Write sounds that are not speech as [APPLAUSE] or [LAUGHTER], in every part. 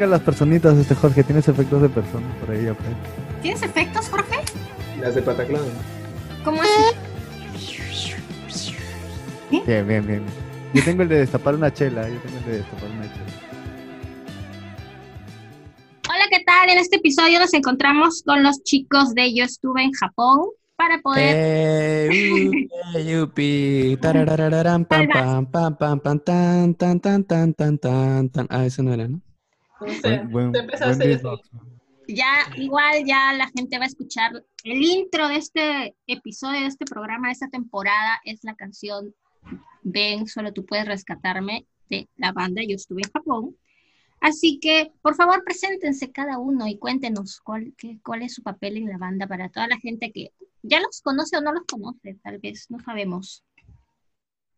Saca las personitas, este Jorge. Tienes efectos de personas por ahí. pues. ¿Tienes efectos, Jorge? Las de Pataclan. ¿Cómo es? Bien, bien, bien. Yo tengo el de destapar una chela. Yo tengo el de destapar una chela. Hola, ¿qué tal? En este episodio nos encontramos con los chicos de Yo estuve en Japón para poder... Eh, uh, eh, yupi, [LAUGHS] tararararam, pam, pam, pam, pam, pam, tan, tan, tan, tan, tan, tan, tan. Ah, eso no era, ¿no? No sé, Buen, buen, buen. Ya, igual ya la gente va a escuchar el intro de este episodio, de este programa, de esta temporada, es la canción Ven, solo tú puedes rescatarme de la banda Yo estuve en Japón. Así que, por favor, preséntense cada uno y cuéntenos cuál, qué- cuál es su papel en la banda para toda la gente que ya los conoce o no los conoce, tal vez, no sabemos.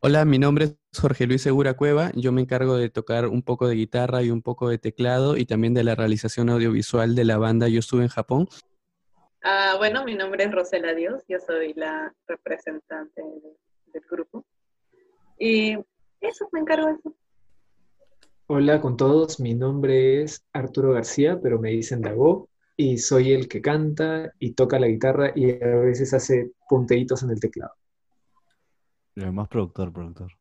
Hola, mi nombre es Jorge Luis Segura Cueva. Yo me encargo de tocar un poco de guitarra y un poco de teclado y también de la realización audiovisual de la banda Yo estuve en Japón. Ah, bueno, mi nombre es Rosela Dios, yo soy la representante de- del grupo. Y eso, me encargo de eso. Hola con todos, mi nombre es Arturo García, pero me dicen Dago, y soy el que canta y toca la guitarra y a veces hace punteitos en el teclado. El más productor, productor.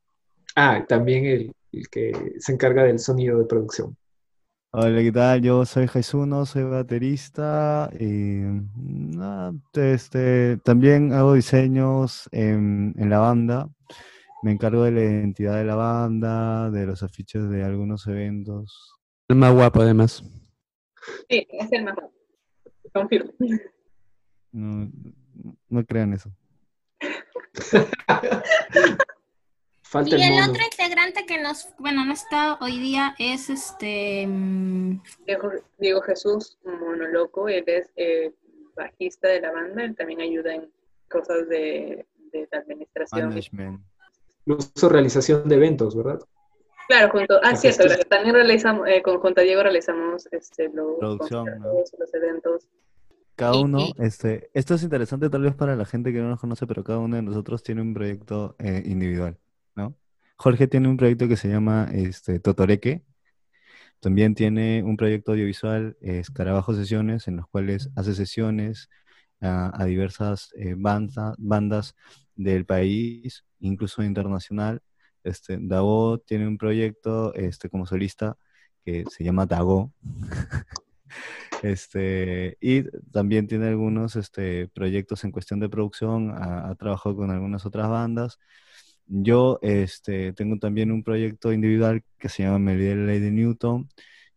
Ah, también el, el que se encarga del sonido de producción. Hola, ¿qué tal? Yo soy Jesuno, soy baterista y nada, este, también hago diseños en, en la banda. Me encargo de la identidad de la banda, de los afiches de algunos eventos. El más guapo, además. Sí, es el mejor. Confirmo. No, no crean eso. Falta Y el mono. otro integrante que nos, bueno, no está hoy día es este... mm, Diego, Diego Jesús Monoloco, él es eh, bajista de la banda, él también ayuda en cosas de, de la administración. Management. Incluso realización de eventos, ¿verdad? Claro, junto, ah, cierto, gestión. también realizamos, eh, con, junto a Diego realizamos este, los Producción, ¿no? conciertos, los eventos. Cada uno, este, esto es interesante tal vez para la gente que no nos conoce, pero cada uno de nosotros tiene un proyecto eh, individual, ¿no? Jorge tiene un proyecto que se llama este, Totoreque. También tiene un proyecto audiovisual, Escarabajo Sesiones, en los cuales hace sesiones a, a diversas eh, bandas, bandas del país, incluso internacional. Este, Dago tiene un proyecto este, como solista que se llama Dago. [LAUGHS] Este, y también tiene algunos este, proyectos en cuestión de producción, ha, trabajado con algunas otras bandas. Yo este, tengo también un proyecto individual que se llama Melodía de la Ley de Newton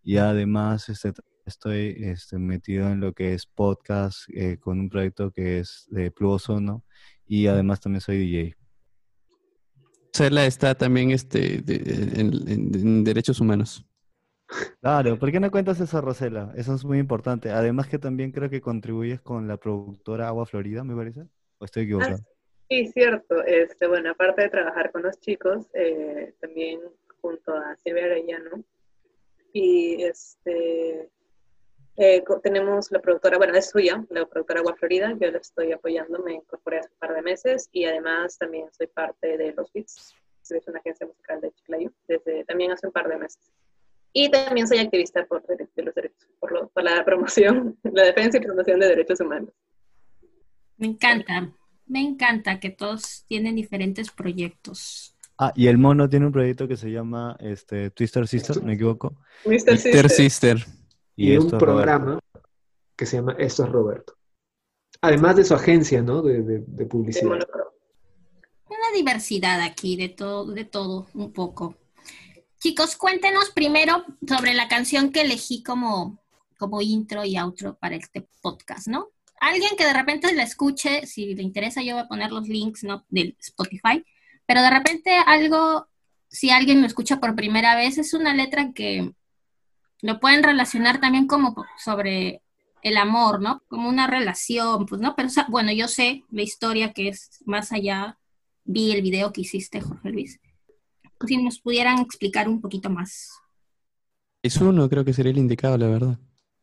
y además este, estoy este, metido en lo que es podcast eh, con un proyecto que es de Plugo Sono y además también soy DJ. Cela está también este, en derechos humanos. Claro, ¿por qué no cuentas eso, Rosela? Eso es muy importante. Además que también creo que contribuyes con la productora Agua Florida, me parece. ¿O estoy equivocado? Sí, cierto. Este, bueno, aparte de trabajar con los chicos, eh, también junto a Silvia Arellano. Y este, eh, tenemos la productora, bueno, es suya, la productora Agua Florida. Yo la estoy apoyando, me incorporé hace un par de meses. Y además también soy parte de Los Beats, que es una agencia musical de Chiclayo, desde también hace un par de meses. Y también soy activista por, de los derechos, por, lo- por la promoción, [LAUGHS] la defensa y promoción de derechos humanos. Me encanta, me encanta que todos tienen diferentes proyectos. Ah, y el mono tiene un proyecto que se llama este, Twister Sister, ¿me equivoco? Mr. Sister. Sister. Y, un Roberto. programa que se llama Esto es Roberto. Además de su agencia, ¿no? De, de- de publicidad. Una diversidad aquí de todo, de todo un poco. Chicos, cuéntenos primero sobre la canción que elegí como, como intro y outro para este podcast, ¿no? Alguien que de repente la escuche, si le interesa, yo voy a poner los links ¿no? del Spotify, pero de repente algo, si alguien lo escucha por primera vez, es una letra que lo pueden relacionar también como sobre el amor, ¿no? Como una relación, pues, ¿no? Pero, bueno, yo sé la historia que es más allá, vi el video que hiciste, Jorge Luis. Si nos pudieran explicar un poquito más. Es uno, creo que sería el indicado, la verdad.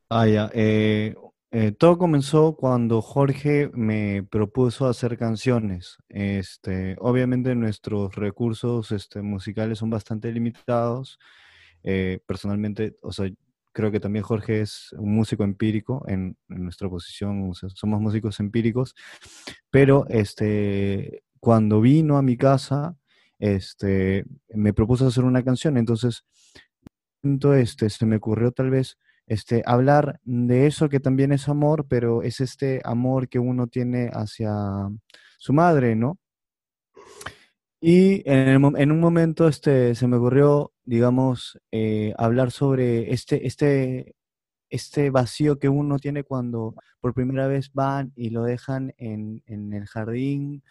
Ah, ya. eh, eh, todo comenzó cuando Jorge me propuso hacer canciones. Este, obviamente nuestros recursos este, musicales son bastante limitados. eh, personalmente, o sea, creo que también Jorge es un músico empírico en, en nuestra posición, o sea, somos músicos empíricos, pero este, cuando vino a mi casa, este, me propuso hacer una canción, entonces, este, se me ocurrió tal vez este, hablar de eso que también es amor, pero es este amor que uno tiene hacia su madre, ¿no? Y en, un momento este, se me ocurrió, digamos, eh, hablar sobre este, este, este vacío que uno tiene cuando por primera vez van y lo dejan en, en el jardín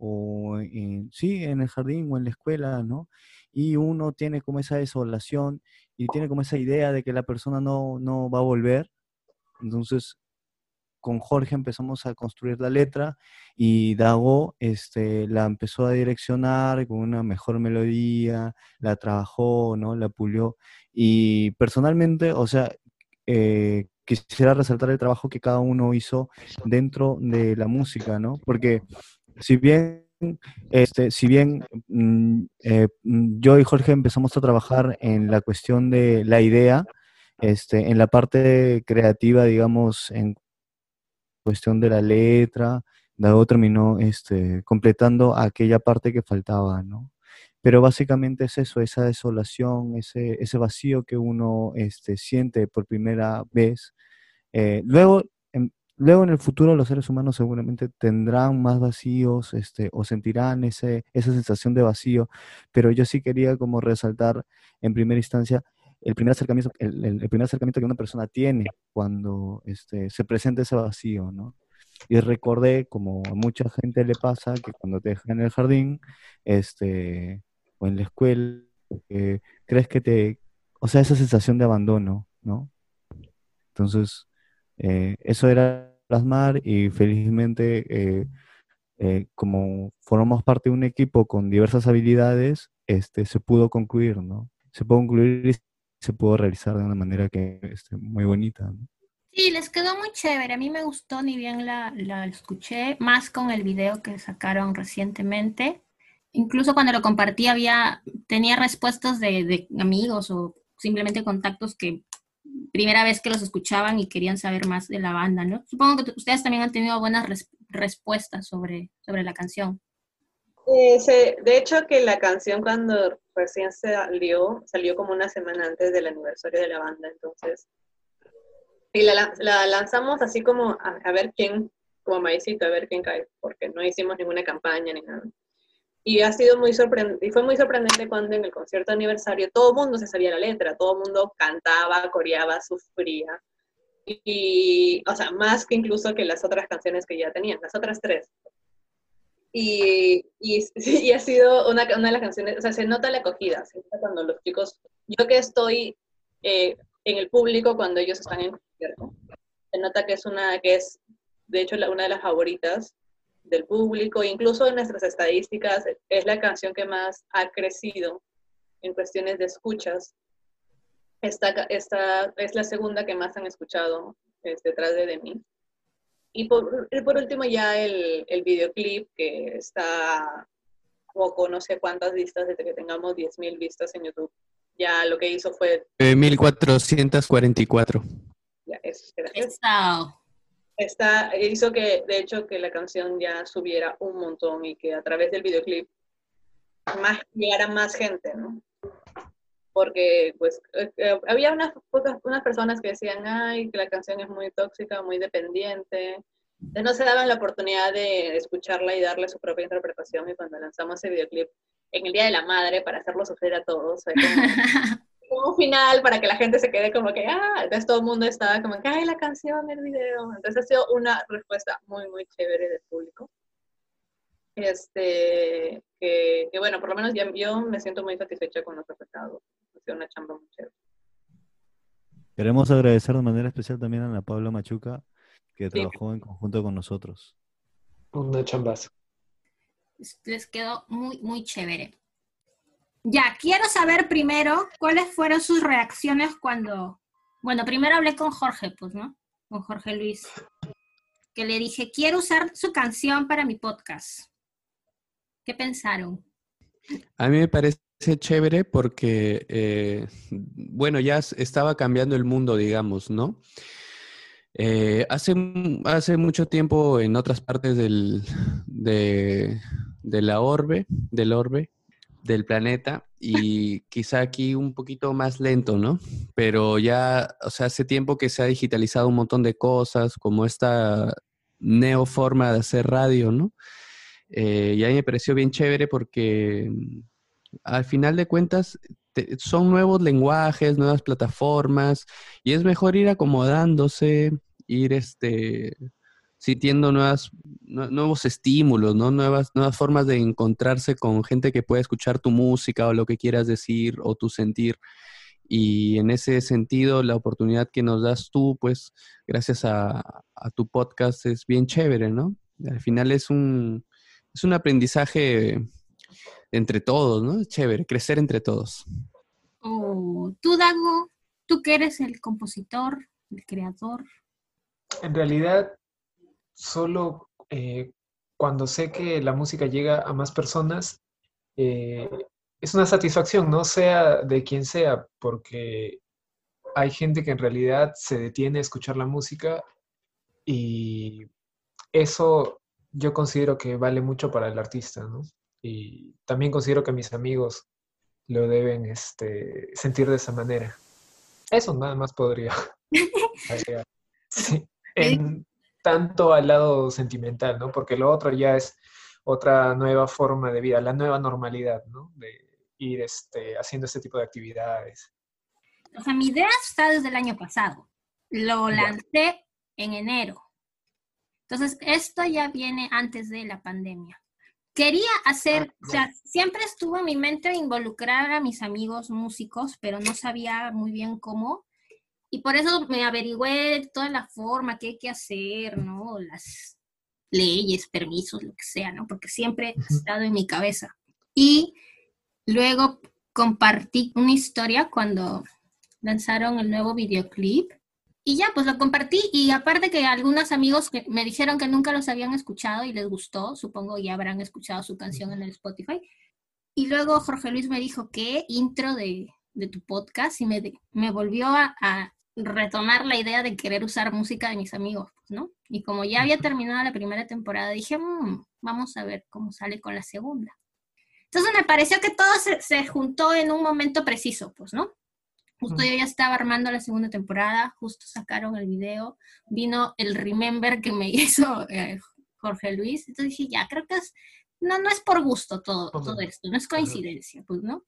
o en, sí, en el jardín o en la escuela, ¿no? Y uno tiene como esa desolación y tiene como esa idea de que la persona no, no va a volver. Entonces, con Jorge empezamos a construir la letra y Dago este, la empezó a direccionar con una mejor melodía, la trabajó, ¿no? La pulió. Y personalmente, o sea, eh, quisiera resaltar el trabajo que cada uno hizo dentro de la música, ¿no? Porque si bien este, si bien mm, eh, mm, yo y Jorge empezamos a trabajar en la cuestión de la idea, este, en la parte creativa, digamos, en cuestión de la letra, Dago terminó este, completando aquella parte que faltaba, ¿no? Pero básicamente es eso, esa desolación, ese, ese vacío que uno este, siente por primera vez. Eh, luego Luego en el futuro los seres humanos seguramente tendrán más vacíos este, o sentirán ese, esa sensación de vacío, pero yo sí quería como resaltar en primera instancia el primer acercamiento, el, primer acercamiento que una persona tiene cuando este, se presenta ese vacío, ¿no? Y recordé, como a mucha gente le pasa, que cuando te dejan en el jardín este, o en la escuela, eh, crees que te... O sea, esa sensación de abandono, ¿no? Entonces, eh, eso era plasmar y felizmente eh, eh, como formamos parte de un equipo con diversas habilidades, este, se pudo concluir, ¿no? Se pudo concluir y se pudo realizar de una manera que este, muy bonita. Sí, les quedó muy chévere. A mí me gustó, ni bien la, la escuché, más con el video que sacaron recientemente. Incluso cuando lo compartí había, tenía respuestas de, de amigos o simplemente contactos que primera vez que los escuchaban y querían saber más de la banda, ¿no? Supongo que ustedes también han tenido buenas respuestas sobre, sobre la canción. Eh, de hecho, que la canción cuando recién salió, salió como una semana antes del aniversario de la banda, entonces, y la, lanzamos así como a, ver quién, como maicito, a ver quién cae, porque no hicimos ninguna campaña ni nada. Y ha sido muy sorprendente, fue muy sorprendente cuando en el concierto aniversario todo el mundo se sabía la letra, todo el mundo cantaba, coreaba, sufría. Y, o sea, más que incluso que las otras canciones que ya tenían, las otras tres. Y, y, ha sido una, una, de las canciones, o sea, se nota la acogida, se nota cuando los chicos, yo que estoy eh, en el público cuando ellos están en concierto, se nota que es una, que es, de hecho, una de las favoritas del público, incluso en nuestras estadísticas, es la canción que más ha crecido en cuestiones de escuchas. Esta, esta es la segunda que más han escuchado es detrás de, de mí. Y por, por último ya el, el, videoclip que está poco, no sé cuántas vistas, desde que tengamos 10.000 vistas en YouTube. Ya lo que hizo fue... 1444. Ya, eso, Está, hizo que, de hecho, que la canción ya subiera un montón y que a través del videoclip más, llegara más gente, ¿no? Porque, pues, eh, eh, había unas, unas personas que decían, ay, que la canción es muy tóxica, muy dependiente. Entonces no se daban la oportunidad de escucharla y darle su propia interpretación. Y cuando lanzamos ese videoclip en el Día de la Madre, para hacerlo sufrir a todos, como, [LAUGHS] un final para que la gente se quede como que, ah, entonces todo el mundo estaba como que, ay, la canción, el video. Entonces ha sido una respuesta muy, muy chévere del público. Este, que, bueno, por lo menos yo me siento muy satisfecha con los resultados. Ha sido una chamba muy chévere. Queremos agradecer de manera especial también a la Pablo Machuca, que trabajó en conjunto con nosotros. Una chambazo. Les quedó muy, muy chévere. Ya, quiero saber primero cuáles fueron sus reacciones cuando, bueno, primero hablé con Jorge, pues, ¿no? Con Jorge Luis, que le dije, quiero usar su canción para mi podcast. ¿Qué pensaron? A mí me parece chévere porque, eh, bueno, ya estaba cambiando el mundo, digamos, ¿no? Eh, hace, hace mucho tiempo en otras partes del, de, de la orbe, del orbe, del planeta, y quizá aquí un poquito más lento, ¿no? Pero ya, o sea, hace tiempo que se ha digitalizado un montón de cosas, como esta neoforma de hacer radio, ¿no? Eh, y a mí me pareció bien chévere porque mm, al final de cuentas te- son nuevos lenguajes, nuevas plataformas, y es mejor ir acomodándose, ir este, sintiendo nuevas, nue- nuevos estímulos, ¿no? Nuevas, nuevas formas de encontrarse con gente que pueda escuchar tu música o lo que quieras decir o tu sentir. Y en ese sentido, la oportunidad que nos das tú, pues, gracias a, a tu podcast, es bien chévere, ¿no? Al final es un, es un aprendizaje entre todos, ¿no? Es chévere, crecer entre todos. O tú, Dago, tú que eres el compositor, el creador. En realidad, solo eh, cuando sé que la música llega a más personas, eh, es una satisfacción, no sea de quien sea, porque hay gente que en realidad se detiene a escuchar la música y eso yo considero que vale mucho para el artista, ¿no? Y también considero que mis amigos lo deben este, sentir de esa manera. Eso nada más podría. [LAUGHS] Sí, en tanto al lado sentimental, ¿no? Porque lo otro ya es otra nueva forma de vida, la nueva normalidad, ¿no? De ir este, haciendo este tipo de actividades. O sea, mi idea está desde el año pasado. Lo lancé en enero. Entonces, esto ya viene antes de la pandemia. Quería hacer, Ah, o sea, siempre estuvo en mi mente involucrar a mis amigos músicos, pero no sabía muy bien cómo. Y por eso me averigüé toda la forma que hay que hacer, ¿no? Las leyes, permisos, lo que sea, ¿no? Porque siempre ha estado en mi cabeza. Y luego compartí una historia cuando lanzaron el nuevo videoclip. Y ya, pues lo compartí. Y aparte que algunos amigos que me dijeron que nunca los habían escuchado y les gustó, supongo ya habrán escuchado su canción en el Spotify. Y luego Jorge Luis me dijo, ¿qué intro de, de tu podcast? Y me, me volvió a, a retomar la idea de querer usar música de mis amigos, ¿no? Y como ya había terminado la primera temporada, dije, "Mm, vamos a ver cómo sale con la segunda. Entonces me pareció que todo se, se juntó en un momento preciso, pues, ¿no? Justo yo ya estaba armando la segunda temporada, justo sacaron el video, vino el remember que me [LAUGHS] hizo eh, Jorge Luis, entonces dije, ya, creo que es, no, no es por gusto todo, todo esto, no es coincidencia, pues, ¿no?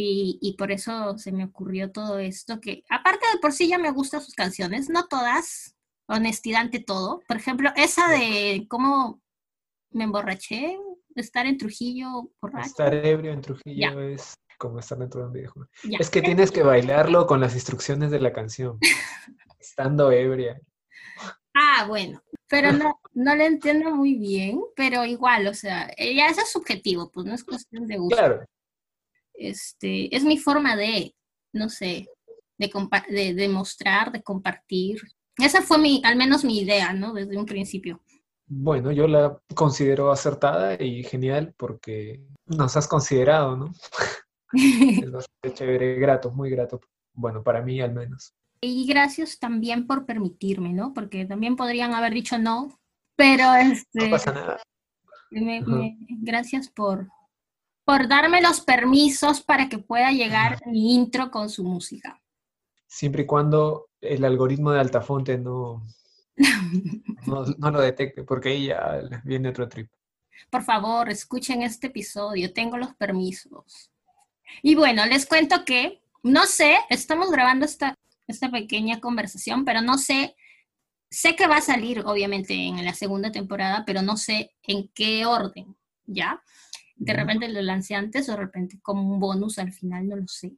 Y, y por eso se me ocurrió todo esto, que aparte de por sí ya me gustan sus canciones, no todas, honestidad ante todo. Por ejemplo, esa de cómo me emborraché, estar en Trujillo borracho. Estar ebrio en Trujillo es como estar dentro de un videojuego. Es que tienes que bailarlo con las instrucciones de la canción, [LAUGHS] estando ebria. Ah, bueno, pero no, [LAUGHS] no lo entiendo muy bien, pero igual, o sea, eh, ya eso es subjetivo, pues no es cuestión de gusto. Claro, Este, es mi forma de, no sé, de, compa- de, de mostrar, de compartir. Esa fue mi, al menos mi idea, ¿no? Desde un principio. bueno, yo la considero acertada y genial porque nos has considerado, ¿no? [LAUGHS] Es bastante chévere, grato, muy grato. Bueno, para mí al menos. Y gracias también por permitirme, ¿no? Porque también podrían haber dicho no, pero este, No pasa nada. me- Ajá. me- gracias por, por darme los permisos para que pueda llegar mi intro con su música. Siempre y cuando el algoritmo de Altafonte no, no, no lo detecte, porque ahí ya viene otro trip. Por favor, escuchen este episodio, tengo los permisos. Y bueno, les cuento que, no sé, estamos grabando esta, esta pequeña conversación, pero no sé, sé que va a salir obviamente en la segunda temporada, pero no sé en qué orden, ¿ya? De repente lo lancé antes o de repente como un bonus al final, no lo sé.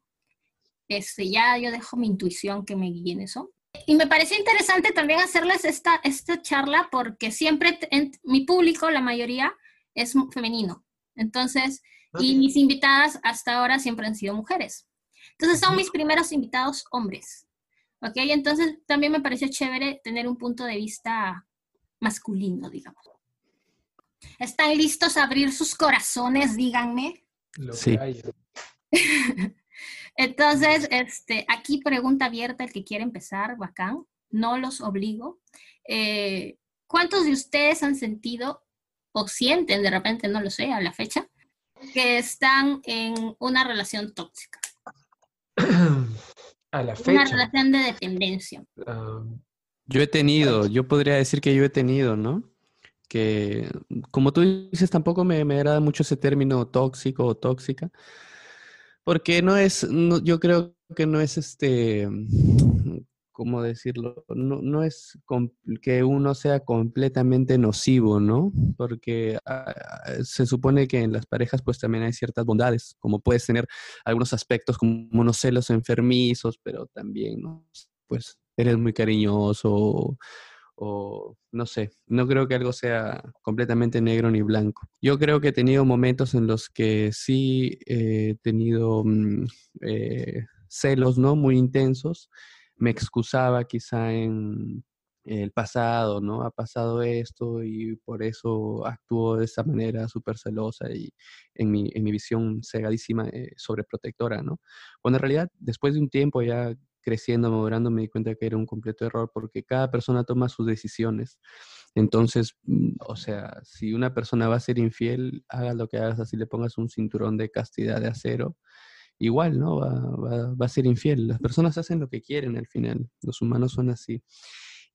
Este, ya yo dejo mi intuición que me guíe en eso. Y me pareció interesante también hacerles esta, esta charla porque siempre en- mi público, la mayoría, es femenino. Entonces, y mis invitadas hasta ahora siempre han sido mujeres. Entonces son mis primeros invitados hombres. ¿Ok? Entonces también me pareció chévere tener un punto de vista masculino, digamos. ¿Están listos a abrir sus corazones? Díganme. Lo Sí. [LAUGHS] Entonces, este, aquí pregunta abierta el que quiere empezar, bacán. No los obligo. Eh, ¿Cuántos de ustedes han sentido o sienten, de repente, no lo sé, a la fecha, que están en una relación tóxica? [CLEARS THROAT] A la Una fecha. relación de dependencia. ah, Yo he tenido, yo podría decir que yo he tenido, ¿no? Que, como tú dices, tampoco me, me agrada mucho ese término tóxico o tóxica, porque no es, yo creo que no es este, ¿cómo decirlo? No, no es que uno sea completamente nocivo, ¿no? Porque ah, se supone que en las parejas pues también hay ciertas bondades, como puedes tener algunos aspectos como unos celos enfermizos, pero también, ¿no? Pues eres muy cariñoso o, no sé, no creo que algo sea completamente negro ni blanco. Yo creo que he tenido momentos en los que sí he tenido mm, eh, celos, ¿no? Muy intensos. Me excusaba quizá en el pasado, ¿no? Ha pasado esto y por eso actúo de esa manera súper celosa y en mi, en mi visión cegadísima, eh, sobreprotectora, ¿no? Cuando en realidad, después de un tiempo ya creciendo, madurando, me di cuenta que era un completo error porque cada persona toma sus decisiones. Entonces, mm, o sea, si una persona va a ser infiel, hagas lo que hagas, así le pongas un cinturón de castidad de acero, igual, ¿no? Va, a ser infiel. Las personas hacen lo que quieren al final, los humanos son así.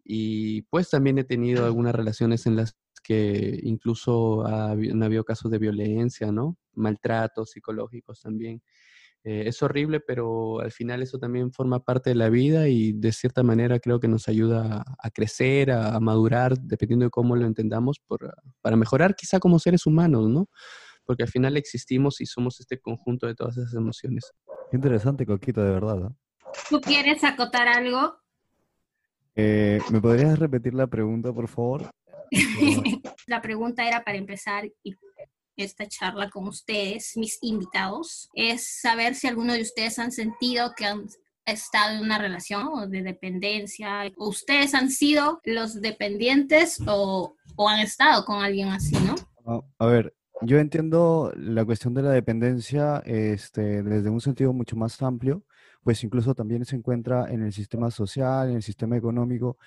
Y pues también he tenido algunas relaciones en las que incluso han habido casos de violencia, ¿no? Maltratos psicológicos también. Eh, es horrible, pero al final eso también forma parte de la vida y de cierta manera creo que nos ayuda a, a crecer, a, a madurar, dependiendo de cómo lo entendamos, por, para mejorar quizá como seres humanos, ¿no? Porque al final existimos y somos este conjunto de todas esas emociones. Qué interesante, Coquito, de verdad. ¿no? ¿Tú quieres acotar algo? Eh, ¿Me podrías repetir la pregunta, por favor? [LAUGHS] La pregunta era para empezar y esta charla con ustedes, mis invitados, es saber si alguno de ustedes han sentido que han estado en una relación de dependencia, ustedes han sido los dependientes o, o han estado con alguien así, ¿no? Ah, A ver, yo entiendo la cuestión de la dependencia este, desde un sentido mucho más amplio, pues incluso también se encuentra en el sistema social, en el sistema económico.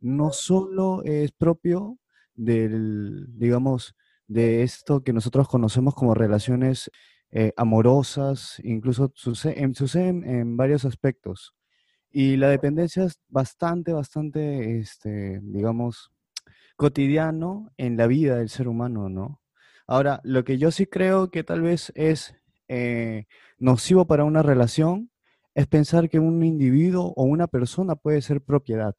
No solo es propio del, digamos, de esto que nosotros conocemos como relaciones eh, amorosas, incluso suce- en- suceden en varios aspectos. Y la dependencia es bastante, bastante, este, digamos, cotidiano en la vida del ser humano, ¿no? Ahora, lo que yo sí creo que tal vez es eh, nocivo para una relación es pensar que un individuo o una persona puede ser propiedad.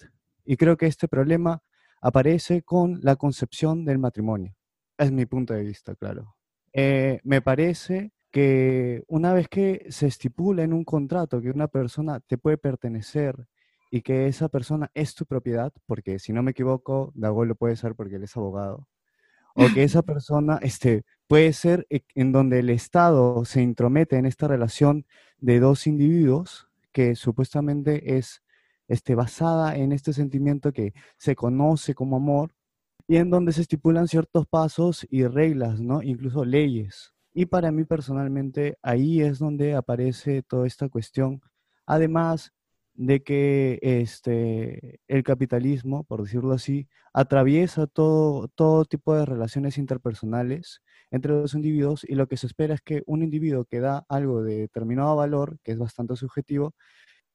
Y creo que este problema aparece con la concepción del matrimonio. Es mi punto de vista, claro. Eh, me parece que una vez que se estipula en un contrato que una persona te puede pertenecer y que esa persona es tu propiedad, porque si no me equivoco, Dago lo puede ser porque él es abogado, o que esa [LAUGHS] persona este, puede ser e- en donde el Estado se intromete en esta relación de dos individuos que supuestamente es este, basada en este sentimiento que se conoce como amor y en donde se estipulan ciertos pasos y reglas, ¿no? Incluso leyes. Y para mí personalmente ahí es donde aparece toda esta cuestión. Además de que este, el capitalismo, por decirlo así, atraviesa todo, todo tipo de relaciones interpersonales entre los individuos y lo que se espera es que un individuo que da algo de determinado valor, que es bastante subjetivo,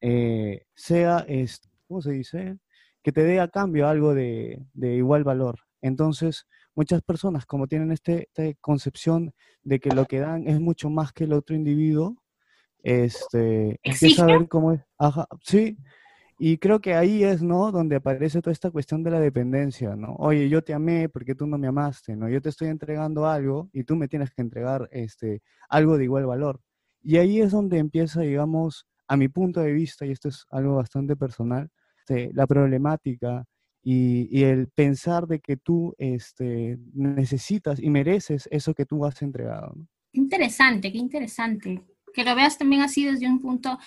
eh, sea, es, ¿cómo se dice? Que te dé a cambio algo de, de igual valor. Entonces, muchas personas, como tienen este- esta concepción de que lo que dan es mucho más que el otro individuo, este, empieza a ver cómo es. Ajá, sí. Y creo que ahí es, ¿no? Donde aparece toda esta cuestión de la dependencia, ¿no? Oye, yo te amé porque tú no me amaste, ¿no? Yo te estoy entregando algo y tú me tienes que entregar este, algo de igual valor. Y ahí es donde empieza, digamos, a mi punto de vista, y esto es algo bastante personal, este, la problemática y, y el pensar de que tú este, necesitas y mereces eso que tú has entregado, ¿no? Qué interesante, qué interesante. Que lo veas también así desde un punto.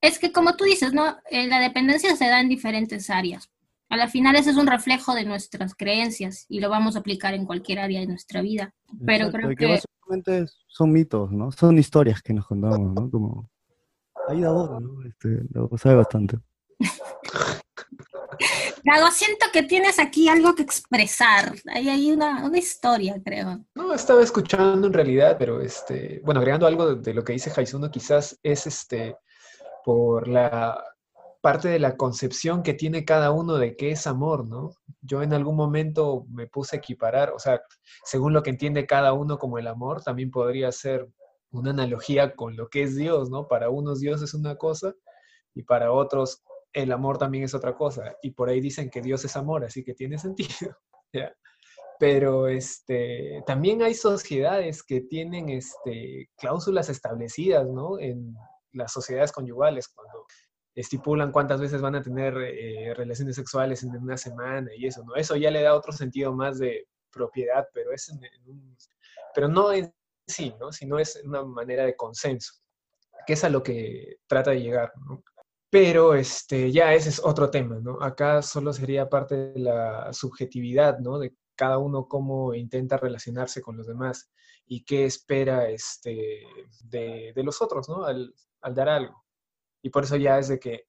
Es que como tú dices, ¿no? Eh, la dependencia se da en diferentes áreas. A la final ese es un reflejo de nuestras creencias y lo vamos a aplicar en cualquier área de nuestra vida. Pero Exacto, creo que son mitos, ¿no? Son historias que nos contamos, ¿no? Como ahí da ¿no? Este, lo sabe bastante. Gago, siento que tienes aquí algo que expresar. Hay ahí una, una historia, creo. No, estaba escuchando en realidad, pero este, bueno, agregando algo de, de lo que dice Jaisuno, quizás es este por la parte de la concepción que tiene cada uno de qué es amor, ¿no? Yo en algún momento me puse a equiparar, o sea, según lo que entiende cada uno como el amor, también podría ser una analogía con lo que es Dios, ¿no? Para unos Dios es una cosa y para otros el amor también es otra cosa. Y por ahí dicen que Dios es amor, así que tiene [LAUGHS] sentido. ¿ya? Pero este, también hay sociedades que tienen este, cláusulas establecidas, ¿no? En las sociedades conyugales, cuando estipulan cuántas veces van a tener eh, relaciones sexuales en una semana y eso, ¿no? Eso ya le da otro sentido más de propiedad, pero es en, en pero no en sí, ¿no? Sino es una manera de consenso, que es a lo que trata de llegar. Pero este, ya ese es otro tema, ¿no? Acá solo sería parte de la subjetividad, ¿no? De cada uno cómo intenta relacionarse con los demás y qué espera este, de, de los otros, ¿no? Al, al dar algo. Y por eso ya es de que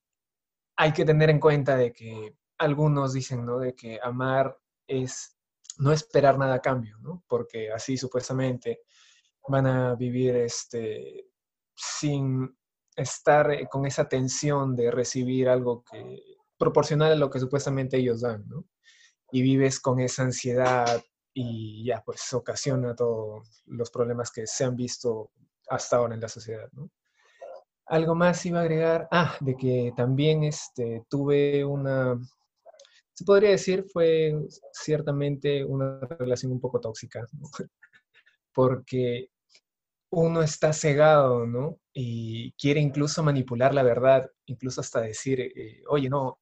hay que tener en cuenta de que algunos dicen, ¿no? De que amar es no esperar nada a cambio, ¿no? Porque así supuestamente van a vivir este, sin estar eh, con esa tensión de recibir algo que proporcional lo que supuestamente ellos dan, ¿no? Y vives con esa ansiedad y ya, pues ocasiona todos los problemas que se han visto hasta ahora en la sociedad, ¿no? Algo más iba a agregar, ah, de que también este, tuve una, se podría decir, fue ciertamente una relación un poco tóxica, ¿no? [LAUGHS] porque uno está cegado, ¿no? Y quiere incluso manipular la verdad, incluso hasta decir, eh, oye, no,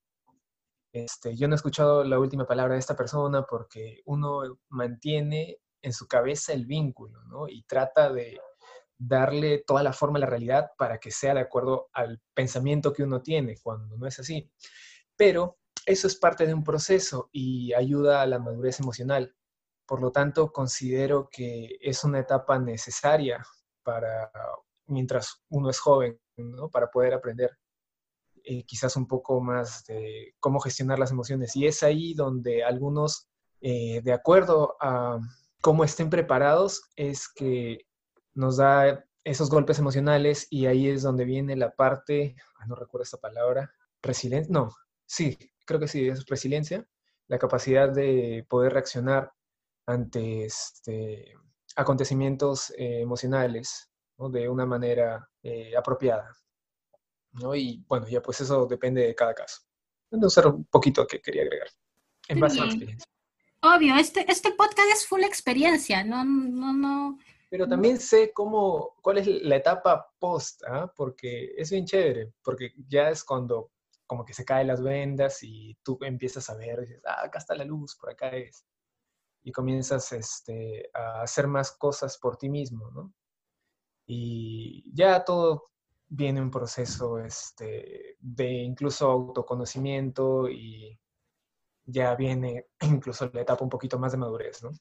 este, yo no he escuchado la última palabra de esta persona porque uno mantiene en su cabeza el vínculo, ¿no? Y trata de darle toda la forma a la realidad para que sea de acuerdo al pensamiento que uno tiene, cuando no es así. Pero eso es parte de un proceso y ayuda a la madurez emocional. Por lo tanto, considero que es una etapa necesaria para mientras uno es joven, ¿no? Para poder aprender eh, quizás un poco más de cómo gestionar las emociones. Y es ahí donde algunos, eh, de acuerdo a cómo estén preparados, es que nos da esos golpes emocionales y ahí es donde viene la parte, no recuerdo esta palabra, resiliencia, no, sí, creo que sí, es resiliencia, la capacidad de poder reaccionar ante este, acontecimientos eh, emocionales ¿no? de una manera eh, apropiada. ¿no? Y bueno, ya pues eso depende de cada caso. Entonces, un poquito que quería agregar, en base a la experiencia. Obvio, este, este podcast es full experiencia, no, no, no. Pero también sé cómo, cuál es la etapa post, ¿ah? porque es bien chévere, porque ya es cuando como que se caen las vendas y tú empiezas a ver, dices, ah, acá está la luz, por acá es. Y comienzas este, a hacer más cosas por ti mismo, ¿no? Y ya todo viene un proceso este, de incluso autoconocimiento y ya viene [CLEARS THROAT] incluso la etapa un poquito más de madurez, ¿no?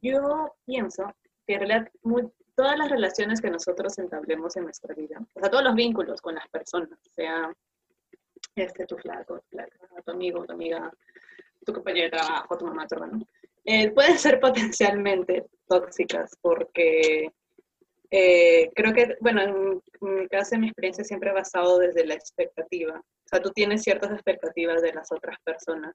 Yo pienso que en realidad muy, todas las relaciones que nosotros entablemos en nuestra vida, o sea, todos los vínculos con las personas, sea este, tu flaco, tu, tu amigo, tu amiga, tu compañero de trabajo, tu mamá, tu hermano, eh, pueden ser [LAUGHS] potencialmente tóxicas porque eh, creo que, bueno, en, mi caso, en mi experiencia siempre he basado desde la expectativa. O sea, tú tienes ciertas expectativas de las otras personas.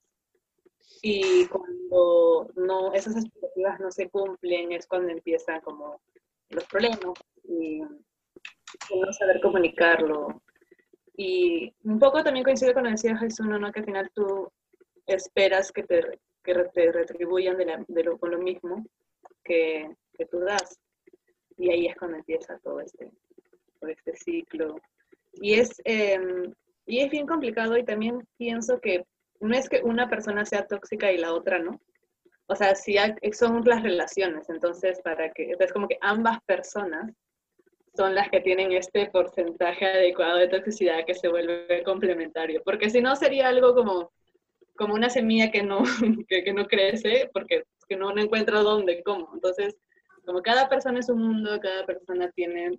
Y cuando no, esas expectativas no se cumplen es cuando empiezan como los problemas y, y no saber comunicarlo. Y un poco también coincido con lo que decía Jesús, ¿no? que al final tú esperas que te, que te retribuyan de, lo, con lo mismo que, que tú das. Y ahí es cuando empieza todo este, todo este ciclo. Y es, eh, y es bien complicado y también pienso que no es que una persona sea tóxica y la otra no. O sea, si son las relaciones, entonces para que, es como que ambas personas son las que tienen este porcentaje adecuado de toxicidad que se vuelve complementario, porque si no sería algo como, como una semilla que no, [LAUGHS] que, que no crece, porque que no, no encuentra dónde, cómo. Entonces, Como cada persona es un mundo, cada persona tiene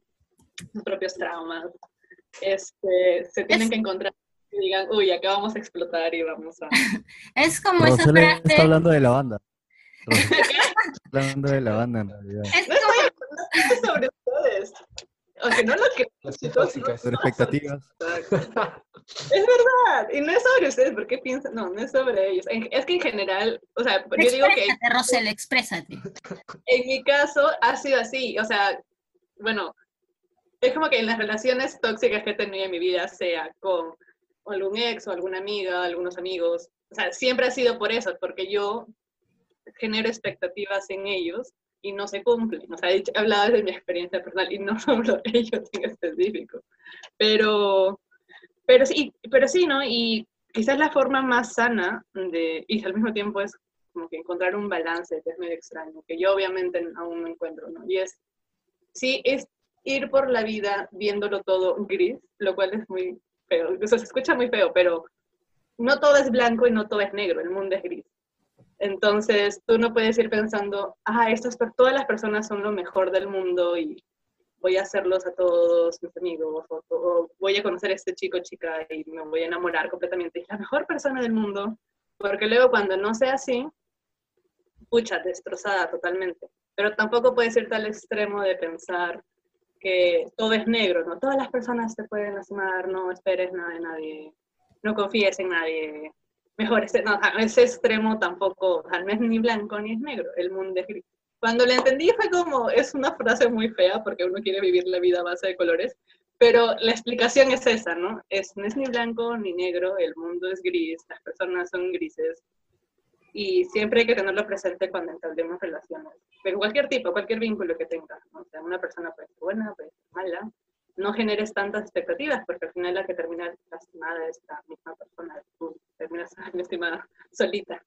sus propios traumas. Este, se tienen Es- que encontrar y digan, uy, acá vamos a explotar y vamos a... [LAUGHS] Es como esa frase. está hablando de la banda. [LAUGHS] Está hablando de la banda en realidad. Es hablando sobre ustedes. Aunque no lo que Las expectativas. Es verdad, y no es sobre ustedes, ¿por qué piensan? No, no es sobre ellos. En- Es que en general, o sea, yo digo que Exprésate, Rosel, exprésate. en mi caso ha sido así, o sea, bueno, es como que en las relaciones tóxicas que he tenido en mi vida, sea con algún ex o alguna amiga, algunos amigos, o sea, siempre ha sido por eso, porque yo genero expectativas en ellos y no se cumplen. O sea, he hablado desde mi experiencia personal y no [LAUGHS] de ellos en específico. Pero, pero sí, pero sí, ¿no? Y quizás la forma más sana de, y al mismo tiempo es como que encontrar un balance que es medio extraño, que yo obviamente aún no encuentro, ¿no? Y es, sí, es ir por la vida viéndolo todo gris, lo cual es muy feo, o sea, se escucha muy feo, pero no todo es blanco y no todo es negro, el mundo es gris. Entonces, tú no puedes ir pensando, ah, estas, todas las personas son lo mejor del mundo y voy a hacerlos a todos mis amigos, o, voy a conocer a este chico chica y me voy a enamorar completamente. Es la mejor persona del mundo, porque luego cuando no sea así, pucha, destrozada totalmente. Pero tampoco puedes irte al extremo de pensar que todo es negro, ¿no? Todas las personas te pueden lastimar, no esperes nada de nadie, no confíes en nadie. Mejor ese, no, ese extremo tampoco, no es ni blanco ni es negro, el mundo es gris. Cuando lo entendí fue como, es una frase muy fea porque uno quiere vivir la vida a base de colores, pero la explicación es esa, ¿no? Es, no es ni blanco ni negro, el mundo es gris, las personas son grises, y siempre hay que tenerlo presente cuando entablemos relaciones, de cualquier tipo, cualquier vínculo que tengas, ¿no? o sea, una persona puede ser buena, puede ser mala, no generes tantas expectativas, porque al final la que termina lastimada es la misma persona, tú terminas [LAUGHS] lastimada solita.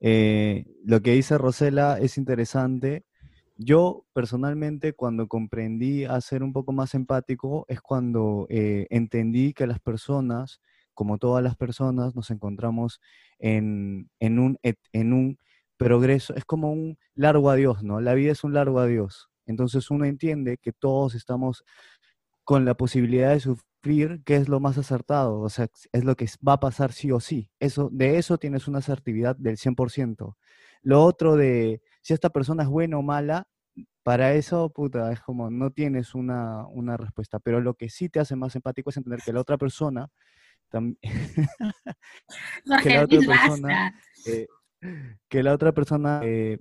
Eh, lo que dice Rosela es interesante. Yo personalmente cuando comprendí a ser un poco más empático es cuando eh, entendí que las personas, como todas las personas, nos encontramos en, en un, en un progreso, es como un largo adiós, ¿no? La vida es un largo adiós. Entonces uno entiende que todos estamos con la posibilidad de sufrir, que es lo más acertado, o sea, es lo que va a pasar sí o sí. Eso, de eso tienes una asertividad del 100%. Lo otro de si esta persona es buena o mala, para eso, puta, es como no tienes una, una respuesta. Pero lo que sí te hace más empático es entender que la otra persona Jorge [LAUGHS] [LAUGHS] la otra persona- eh, que la otra persona eh,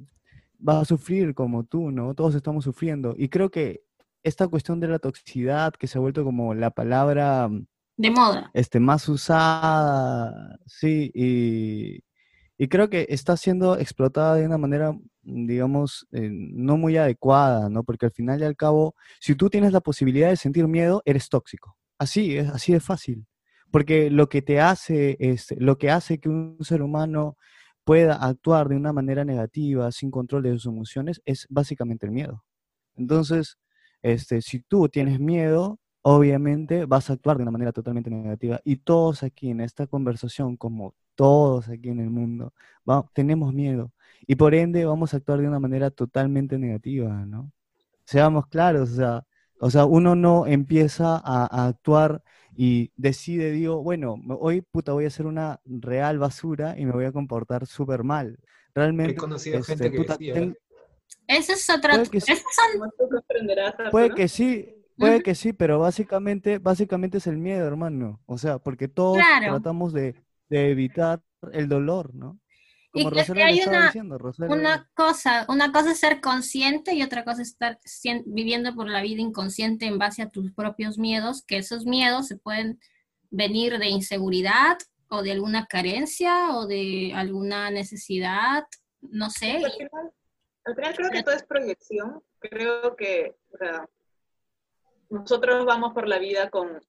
va a sufrir como tú, ¿no? Todos estamos sufriendo. Y creo que esta cuestión de la toxicidad, que se ha vuelto como la palabra mm, De moda. este, más usada, sí, y, y creo que está siendo explotada de una manera, mm, digamos, eh, no muy adecuada, ¿no? Porque al final y al cabo, si tú tienes la posibilidad de sentir miedo, eres tóxico. Así, es así de fácil. Porque lo que te hace, este, lo que hace que un ser humano pueda actuar de una manera negativa, sin control de sus emociones, es básicamente el miedo. Entonces, este, si tú tienes miedo, obviamente vas a actuar de una manera totalmente negativa. Y todos aquí en esta conversación, como todos aquí en el mundo, tenemos miedo. Y por ende vamos a actuar de una manera totalmente negativa, ¿no? Seamos claros, o sea, o sea uno no empieza a, a actuar y decide, digo, bueno, hoy puta voy a hacer una real basura y me voy a comportar súper mal. Realmente, He conocido este, gente que puta, decía, ten- Esa es otra. Puede que sí. Esas son Puede que sí, puede que sí, pero básicamente, básicamente es el miedo, hermano. O sea, porque todos Claro. tratamos de, de evitar el dolor, ¿no? Y Como que- que Rosela hay estaba una- diciendo, Rosela. una cosa, una cosa es ser consciente y otra cosa es estar viviendo por la vida inconsciente en base a tus propios miedos, que esos miedos se pueden venir de inseguridad o de alguna carencia o de alguna necesidad, no sé. Al final, al final creo que todo es proyección. Creo que o sea, nosotros vamos por la vida con,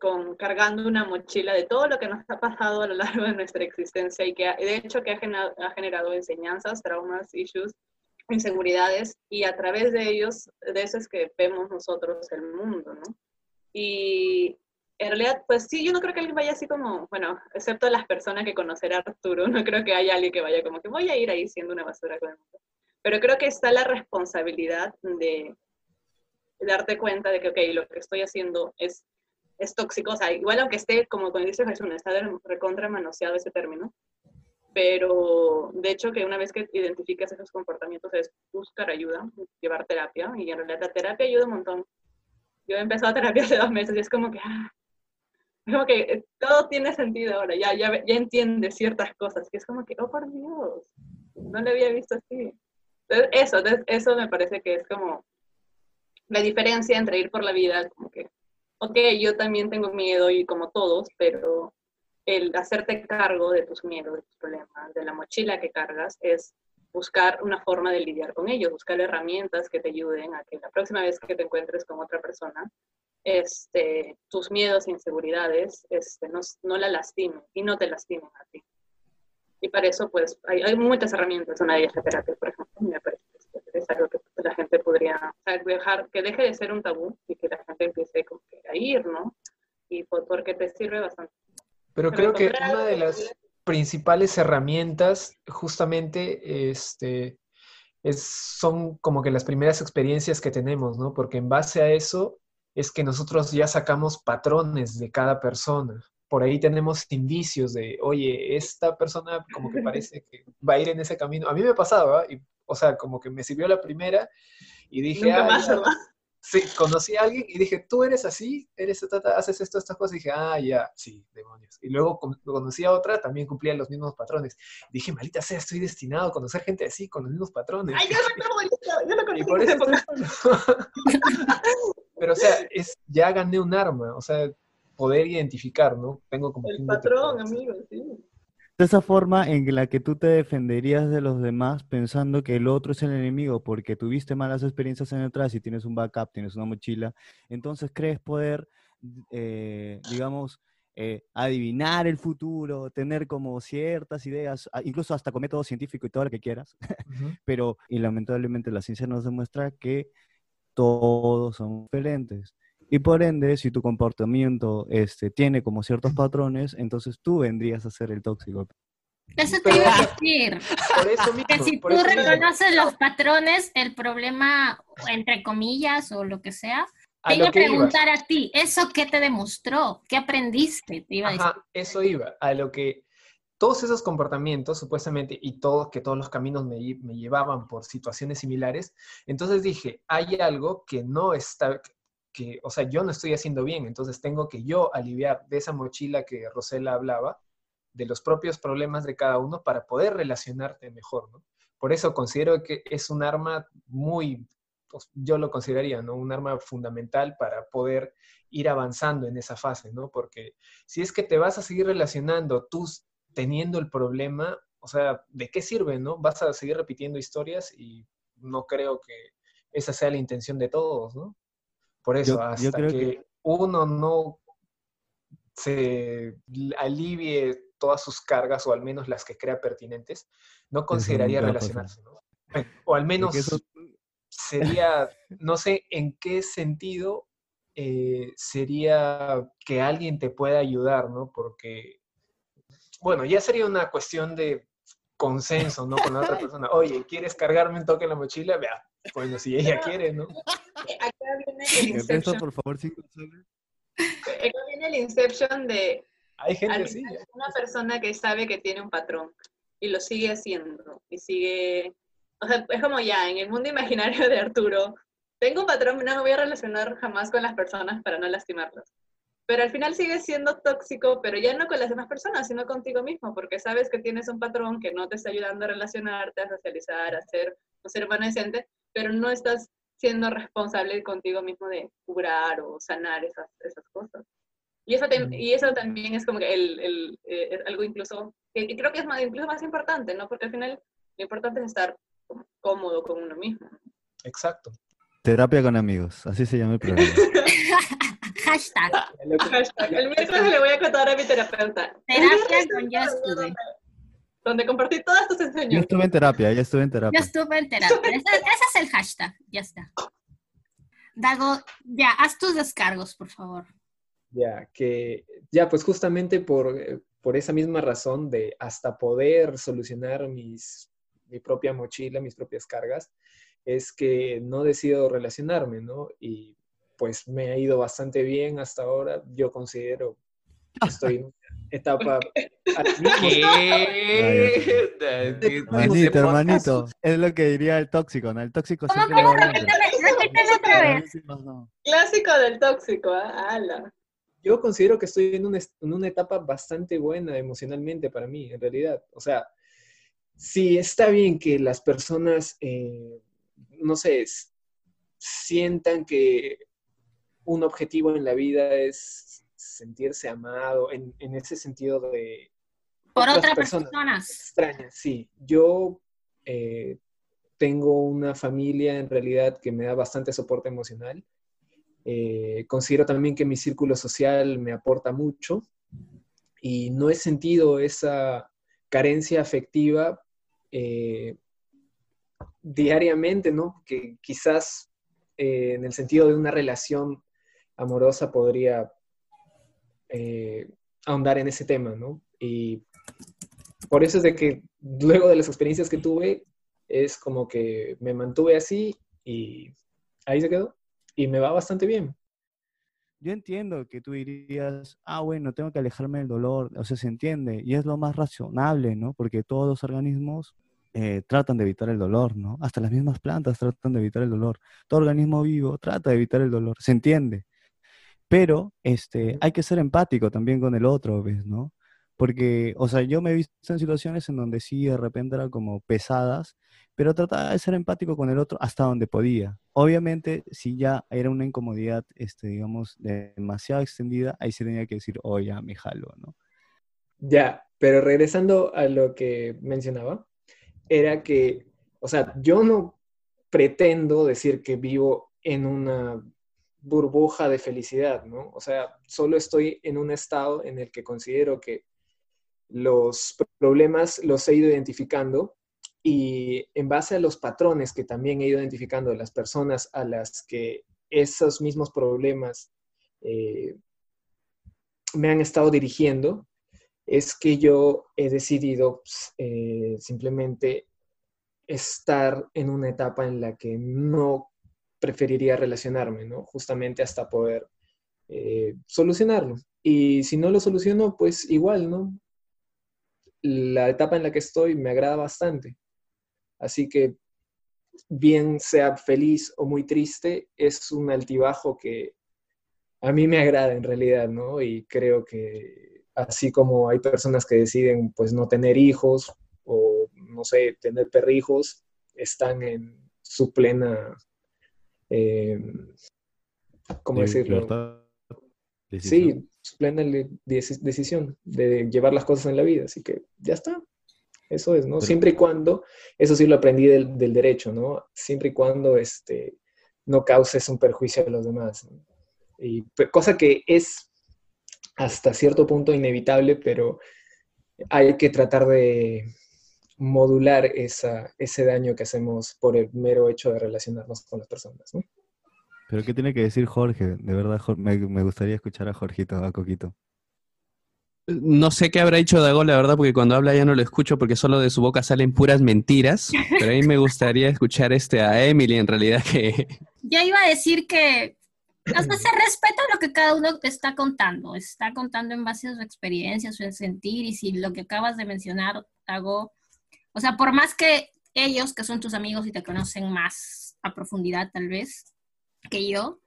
con cargando una mochila de todo lo que nos ha pasado a lo largo de nuestra existencia y que ha- de hecho que ha generado, ha generado enseñanzas, traumas, issues, inseguridades y a través de ellos, de eso es que vemos nosotros el mundo, ¿no? Y en realidad, pues sí, yo no creo que alguien vaya así como, bueno, excepto las personas que conocerá Arturo, no creo que haya alguien que vaya como que voy a ir ahí siendo una basura con el mundo. Pero creo que está la responsabilidad de darte cuenta de que, ok, lo que estoy haciendo es, es tóxico, o sea, igual aunque esté, como cuando Jesús, está recontra manoseado ese término, pero de hecho que una vez que identificas esos comportamientos es buscar ayuda, llevar terapia, y en realidad la terapia ayuda un montón. Yo he empezado terapia hace dos meses y es como que, ah, como que todo tiene sentido ahora, ya, ya, ya entiendes ciertas cosas, que es como que, oh por Dios, no lo había visto así. Entonces, eso, eso me parece que es como la diferencia entre ir por la vida, como que, ok, yo también tengo miedo y como todos, pero el hacerte cargo de tus miedos, de tus problemas, de la mochila que cargas, es buscar una forma de lidiar con ellos, buscar herramientas que te ayuden a que la próxima vez que te encuentres con otra persona, este, tus miedos e inseguridades este, no, no la lastimen y no te lastimen a ti. Y para eso, pues, hay, hay muchas herramientas, una de ellas la terapia, por ejemplo, me parece que es algo que la gente podría, dejar, que deje de ser un tabú y que la gente empiece como que a ir, ¿no? Y porque te sirve bastante. Pero creo que una de las principales herramientas justamente este, es, son como que las primeras experiencias que tenemos, ¿no? Porque en base a eso es que nosotros ya sacamos patrones de cada persona. Por ahí tenemos indicios de, oye, esta persona como que parece que va a ir en ese camino. A mí me pasaba, y, o sea, como que me sirvió la primera y dije, ah, Sí, conocí a alguien y dije, tú eres así, eres haces esto, estas cosas. Y dije, ah, ya, sí, demonios. Y luego conocí a otra, también cumplía los mismos patrones. dije, maldita sea, estoy destinado a conocer gente así, con los mismos patrones. Ay, yo yo no conocí. Y por eso, [LAUGHS] Pero, o sea, es, ya gané un arma, o sea, poder identificar, ¿no? Tengo como... El patrón, amigo, sí de esa forma en la que tú te defenderías de los demás pensando que el otro es el enemigo porque tuviste malas experiencias en atrás y tienes un backup, tienes una mochila, entonces crees poder, eh, digamos, eh, adivinar el futuro, tener como ciertas ideas, incluso hasta con método científico y todo lo que quieras, [LAUGHS] pero y lamentablemente la ciencia nos demuestra que todos son diferentes. Y por ende, si tu comportamiento este, tiene como ciertos patrones, entonces tú vendrías a ser el tóxico. Eso te iba a decir. que si tú reconoces los patrones, el problema, entre comillas, o lo que sea, te iba a preguntar a ti, ¿eso qué te demostró? ¿Qué aprendiste? Te iba a decir. eso iba, a lo que todos esos comportamientos, supuestamente, y todos, que todos los caminos me, me, llevaban por situaciones similares, entonces dije, hay algo que no está, o sea, yo no estoy haciendo bien, entonces tengo que yo aliviar de esa mochila que Rosela hablaba, de los propios problemas de cada uno para poder relacionarte mejor, ¿no? Por eso considero que es un arma muy, pues, yo lo consideraría, ¿no? Un arma fundamental para poder ir avanzando en esa fase, ¿no? Porque si es que te vas a seguir relacionando tú teniendo el problema, o sea, ¿de qué sirve, no? Vas a seguir repitiendo historias y no creo que esa sea la intención de todos, ¿no? Por eso, hasta que, uno no se alivie todas sus cargas, o al menos las que crea pertinentes, no consideraría relacionarse, ¿no? [LAUGHS] O al menos sería, no sé en qué sentido eh, sería que alguien te pueda ayudar, ¿no? Porque, bueno, ya sería una cuestión de consenso, ¿no? Con la otra [LAUGHS] persona. Oye, ¿quieres cargarme un toque en la mochila? Vea, bueno, si ella quiere, ¿no? Acá viene el Inception. por favor, Acá viene el Inception de Hay gente una persona que sabe que tiene un patrón y lo sigue haciendo y sigue, o sea, es como ya en el mundo imaginario de Arturo, tengo un patrón, no me voy a relacionar jamás con las personas para no lastimarlas pero al final sigue siendo tóxico, pero ya no con las demás personas, sino contigo mismo, porque sabes que tienes un patrón que no te está ayudando a relacionarte, a socializar, a ser un ser humano decente, pero no estás siendo responsable contigo mismo de curar o sanar esas, esas cosas. Y eso, y eso también es como que el, el, eh, algo incluso, que creo que es más, incluso más importante, ¿no? Porque al final lo importante es estar cómodo con uno mismo. Exacto. Terapia con amigos, así se llama el programa. [LAUGHS] Hashtag. El miércoles le voy a contar a mi terapeuta. Terapia con estuve. Donde compartí todas tus enseñanzas. Yo estuve en terapia, ya estuve en terapia. Yo estuve en terapia. Ese, es el hashtag, ya está. Dago, ya, haz tus descargos, por favor. Ya, que, ya, pues justamente por, por esa misma razón de hasta poder solucionar mis mi propia mochila, mis propias cargas, es que no decido relacionarme, ¿no? Y pues me ha ido bastante bien hasta ahora. Yo considero que estoy en una etapa... ¿Qué? Hermanito, hermanito, es lo que diría el tóxico, ¿no? El tóxico ¿Cómo, siempre cómo? lo va a Repíteme, repíteme otra vez. No. Clásico del tóxico, ¿ah? ala. Yo considero que estoy en una, en una etapa bastante buena emocionalmente para mí, en realidad. O sea, sí está bien que las personas, eh, no sé, sientan que un objetivo en la vida es sentirse amado, en, en ese sentido de Por otras otras personas personas. extrañas, sí. Yo eh, tengo una familia en realidad que me da bastante soporte emocional. Eh, considero también que mi círculo social me aporta mucho y no he sentido esa carencia afectiva eh, diariamente, ¿no? Que quizás eh, en el sentido de una relación amorosa podría eh, ahondar en ese tema, ¿no? Y por eso es de que luego de las experiencias que tuve, es como que me mantuve así y ahí se quedó. Y me va bastante bien. Yo entiendo que tú dirías, ah, bueno, tengo que alejarme del dolor, o sea, se entiende, y es lo más razonable, ¿no? Porque todos los organismos eh, tratan de evitar el dolor, ¿no? Hasta las mismas plantas tratan de evitar el dolor. Todo organismo vivo trata de evitar el dolor, se entiende. Pero este, hay que ser empático también con el otro, ¿ves, no? Porque, o sea, yo me he visto en situaciones en donde sí de repente eran como pesadas, pero trataba de ser empático con el otro hasta donde podía. Obviamente, si ya era una incomodidad, este, digamos, demasiado extendida, ahí sí tenía que decir, oh, ya me jalo, ¿no? Ya, pero regresando a lo que mencionaba, era que, o sea, yo no pretendo decir que vivo en una burbuja de felicidad, ¿no? O sea, solo estoy en un estado en el que considero que los problemas los he ido identificando y en base a los patrones que también he ido identificando de las personas a las que esos mismos problemas eh, me han estado dirigiendo, es que yo he decidido pues, eh, simplemente estar en una etapa en la que no preferiría relacionarme, ¿no? Justamente hasta poder eh, solucionarlo. Y si no lo soluciono, pues igual, ¿no? La etapa en la que estoy me agrada bastante. Así que, bien sea feliz o muy triste, es un altibajo que a mí me agrada en realidad, ¿no? Y creo que así como hay personas que deciden, pues, no tener hijos o, no sé, tener perrijos, están en su plena, eh, ¿cómo decirlo? Libertad, decisión. Sí, su plena le- deci- decisión de llevar las cosas en la vida, así que ya está. Eso es, ¿no? Pero- Siempre y cuando, eso sí lo aprendí del, del derecho, ¿no? Siempre y cuando este, no causes un perjuicio a los demás. ¿no? Y, cosa que es hasta cierto punto inevitable, pero hay que tratar de modular esa, ese daño que hacemos por el mero hecho de relacionarnos con las personas, ¿no? Pero ¿qué tiene que decir Jorge? De verdad, Jor- me, me gustaría escuchar a Jorgito, a Coquito. No sé qué habrá dicho Dago, la verdad, porque cuando habla ya no lo escucho porque solo de su boca salen puras mentiras. Pero a mí me gustaría escuchar este a Emily, en realidad, que Yo iba a decir que o sea, se respeta lo que cada uno te está contando. Está contando en base a su experiencia, su sentir, y si lo que acabas de mencionar, hago. O sea, por más que ellos, que son tus amigos y te conocen más a profundidad, tal vez, que yo,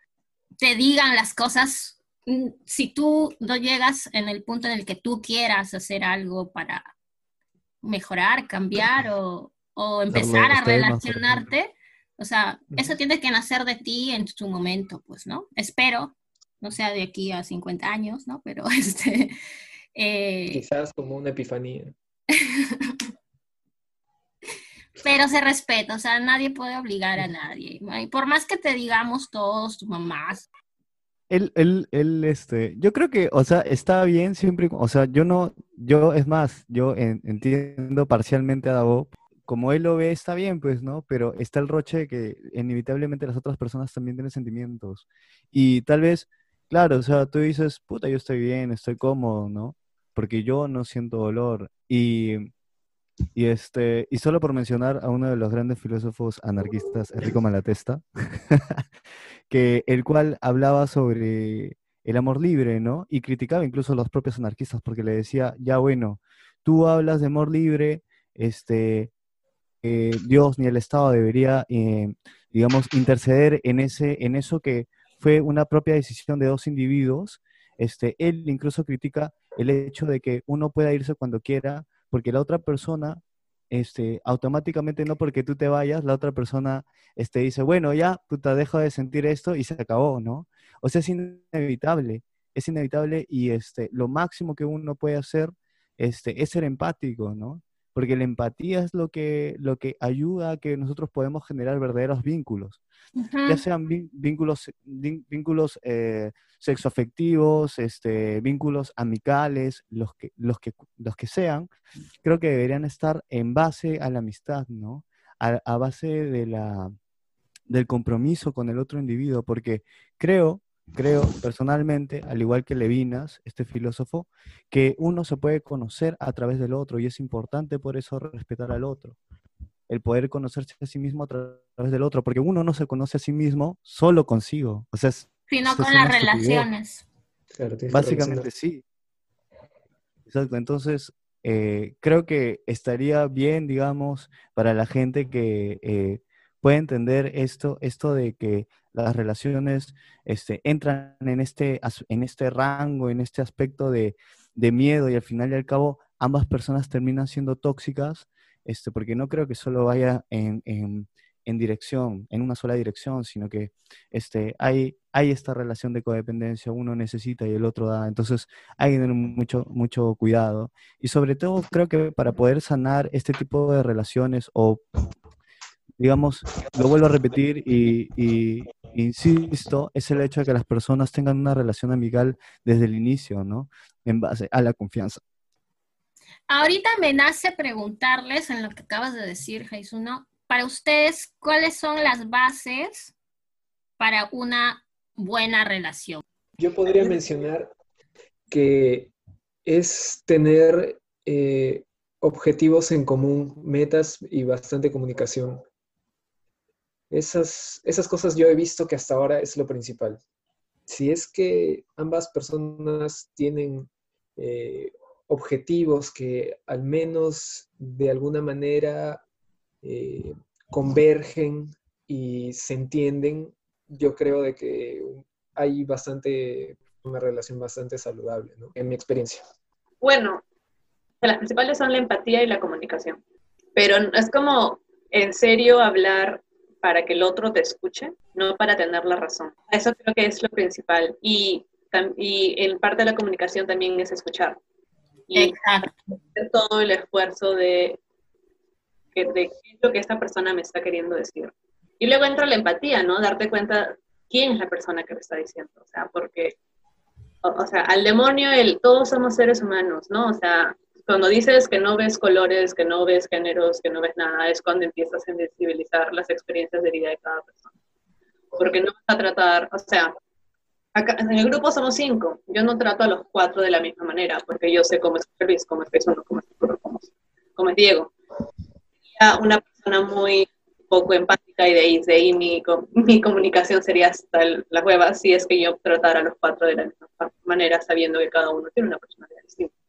te digan las cosas. mm, Si tú no llegas en el punto en el que tú quieras hacer algo para mejorar, cambiar o, o empezar a relacionarte, o sea, eso tiene que nacer de ti en su momento, pues, ¿no? Espero, no sea de aquí a 50 años, ¿no? Pero [LAUGHS] este, eh, Quizás como una epifanía. [LAUGHS] pero se respeta, o sea, nadie puede obligar a nadie. Y por más que te digamos todos, tus mamás, Él, él, él, este, yo creo que, o sea, está bien siempre, o sea, yo no, yo, es más, yo en- entiendo parcialmente a Davo, como él lo ve, está bien, pues, ¿no? Pero está el roche que inevitablemente las otras personas también tienen sentimientos. Y tal vez, claro, o sea, tú dices, puta, yo estoy bien, estoy cómodo, ¿no? Porque yo no siento dolor. Y Y, este, y solo por mencionar a uno de los grandes filósofos anarquistas, Enrico Malatesta, [LAUGHS] que el cual hablaba sobre el amor libre, ¿no? Y criticaba incluso a los propios anarquistas porque le decía, ya bueno, tú hablas de amor libre, este, eh, Dios ni el Estado debería, eh, digamos, interceder en, ese, en eso que fue una propia decisión de dos individuos. Este, él incluso critica el hecho de que uno pueda irse cuando quiera, porque la otra persona, este, automáticamente no porque tú te vayas, la otra persona este, dice, bueno, ya, puta, dejo de sentir esto y se acabó, ¿no? O sea, es inevitable, es inevitable y este, lo máximo que uno puede hacer este, es ser empático, ¿no? Porque la empatía es lo que, lo que ayuda a que nosotros podemos generar verdaderos vínculos, ya sean vínculos, vínculos eh, sexoafectivos, este, vínculos amicales, los que, los, que, los que sean, creo que deberían estar en base a la amistad, ¿no? A, a base de la, del compromiso con el otro individuo, porque creo creo personalmente, al igual que Levinas, este filósofo, que uno se puede conocer a través del otro y es importante por eso respetar al otro. El poder conocerse a sí mismo a través del otro, porque uno no se conoce a sí mismo solo consigo. O sea, sino con las relaciones. Básicamente sí. Exacto. Entonces, eh, creo que estaría bien, digamos, para la gente que eh, puede entender esto, esto de que las relaciones este, entran en este, en este rango, en este aspecto de, miedo y al final y al cabo ambas personas terminan siendo tóxicas, este, porque no creo que solo vaya en, dirección, en una sola dirección, sino que este, hay, hay esta relación de codependencia, uno necesita y el otro da, entonces hay que tener mucho, mucho cuidado. Y sobre todo creo que para poder sanar este tipo de relaciones o digamos, lo vuelvo a repetir y, insisto, es el hecho de que las personas tengan una relación amigal desde el inicio, ¿no? En base a la confianza. Ahorita me nace preguntarles en lo que acabas de decir, Jesús, ¿no? Para ustedes, ¿cuáles son las bases para una buena relación? Yo podría mencionar que es tener eh, objetivos en común, metas y bastante comunicación. Esas, esas cosas yo he visto que hasta ahora es lo principal. Si es que ambas personas tienen eh, objetivos que al menos de alguna manera eh, convergen y se entienden, yo creo de que hay bastante, una relación bastante saludable, ¿no? En mi experiencia. Bueno, las principales son la empatía y la comunicación, pero es como en serio hablar para que el otro te escuche, no para tener la razón. Eso creo que es lo principal. Y, y en parte de la comunicación también es escuchar. Y Exacto. todo el esfuerzo de, de qué es lo que esta persona me está queriendo decir. Y luego entra la empatía, ¿no? Darte cuenta quién es la persona que me está diciendo. O sea, porque, o, o sea, al demonio, el, todos somos seres humanos, ¿no? O sea, cuando dices que no ves colores, que no ves géneros, que no ves nada, es cuando empiezas a sensibilizar las experiencias de vida de cada persona. Porque no vas a tratar, o sea, acá, en el grupo somos cinco, yo no trato a los cuatro de la misma manera, porque yo sé cómo es Luis, cómo es Jesús, cómo es cómo cómo es Diego. una persona muy poco empática y de ahí, de ahí mi, [LAUGHS] mi comunicación sería hasta la hueva si es que yo tratara a los cuatro de la misma manera, sabiendo que cada uno tiene una personalidad distinta.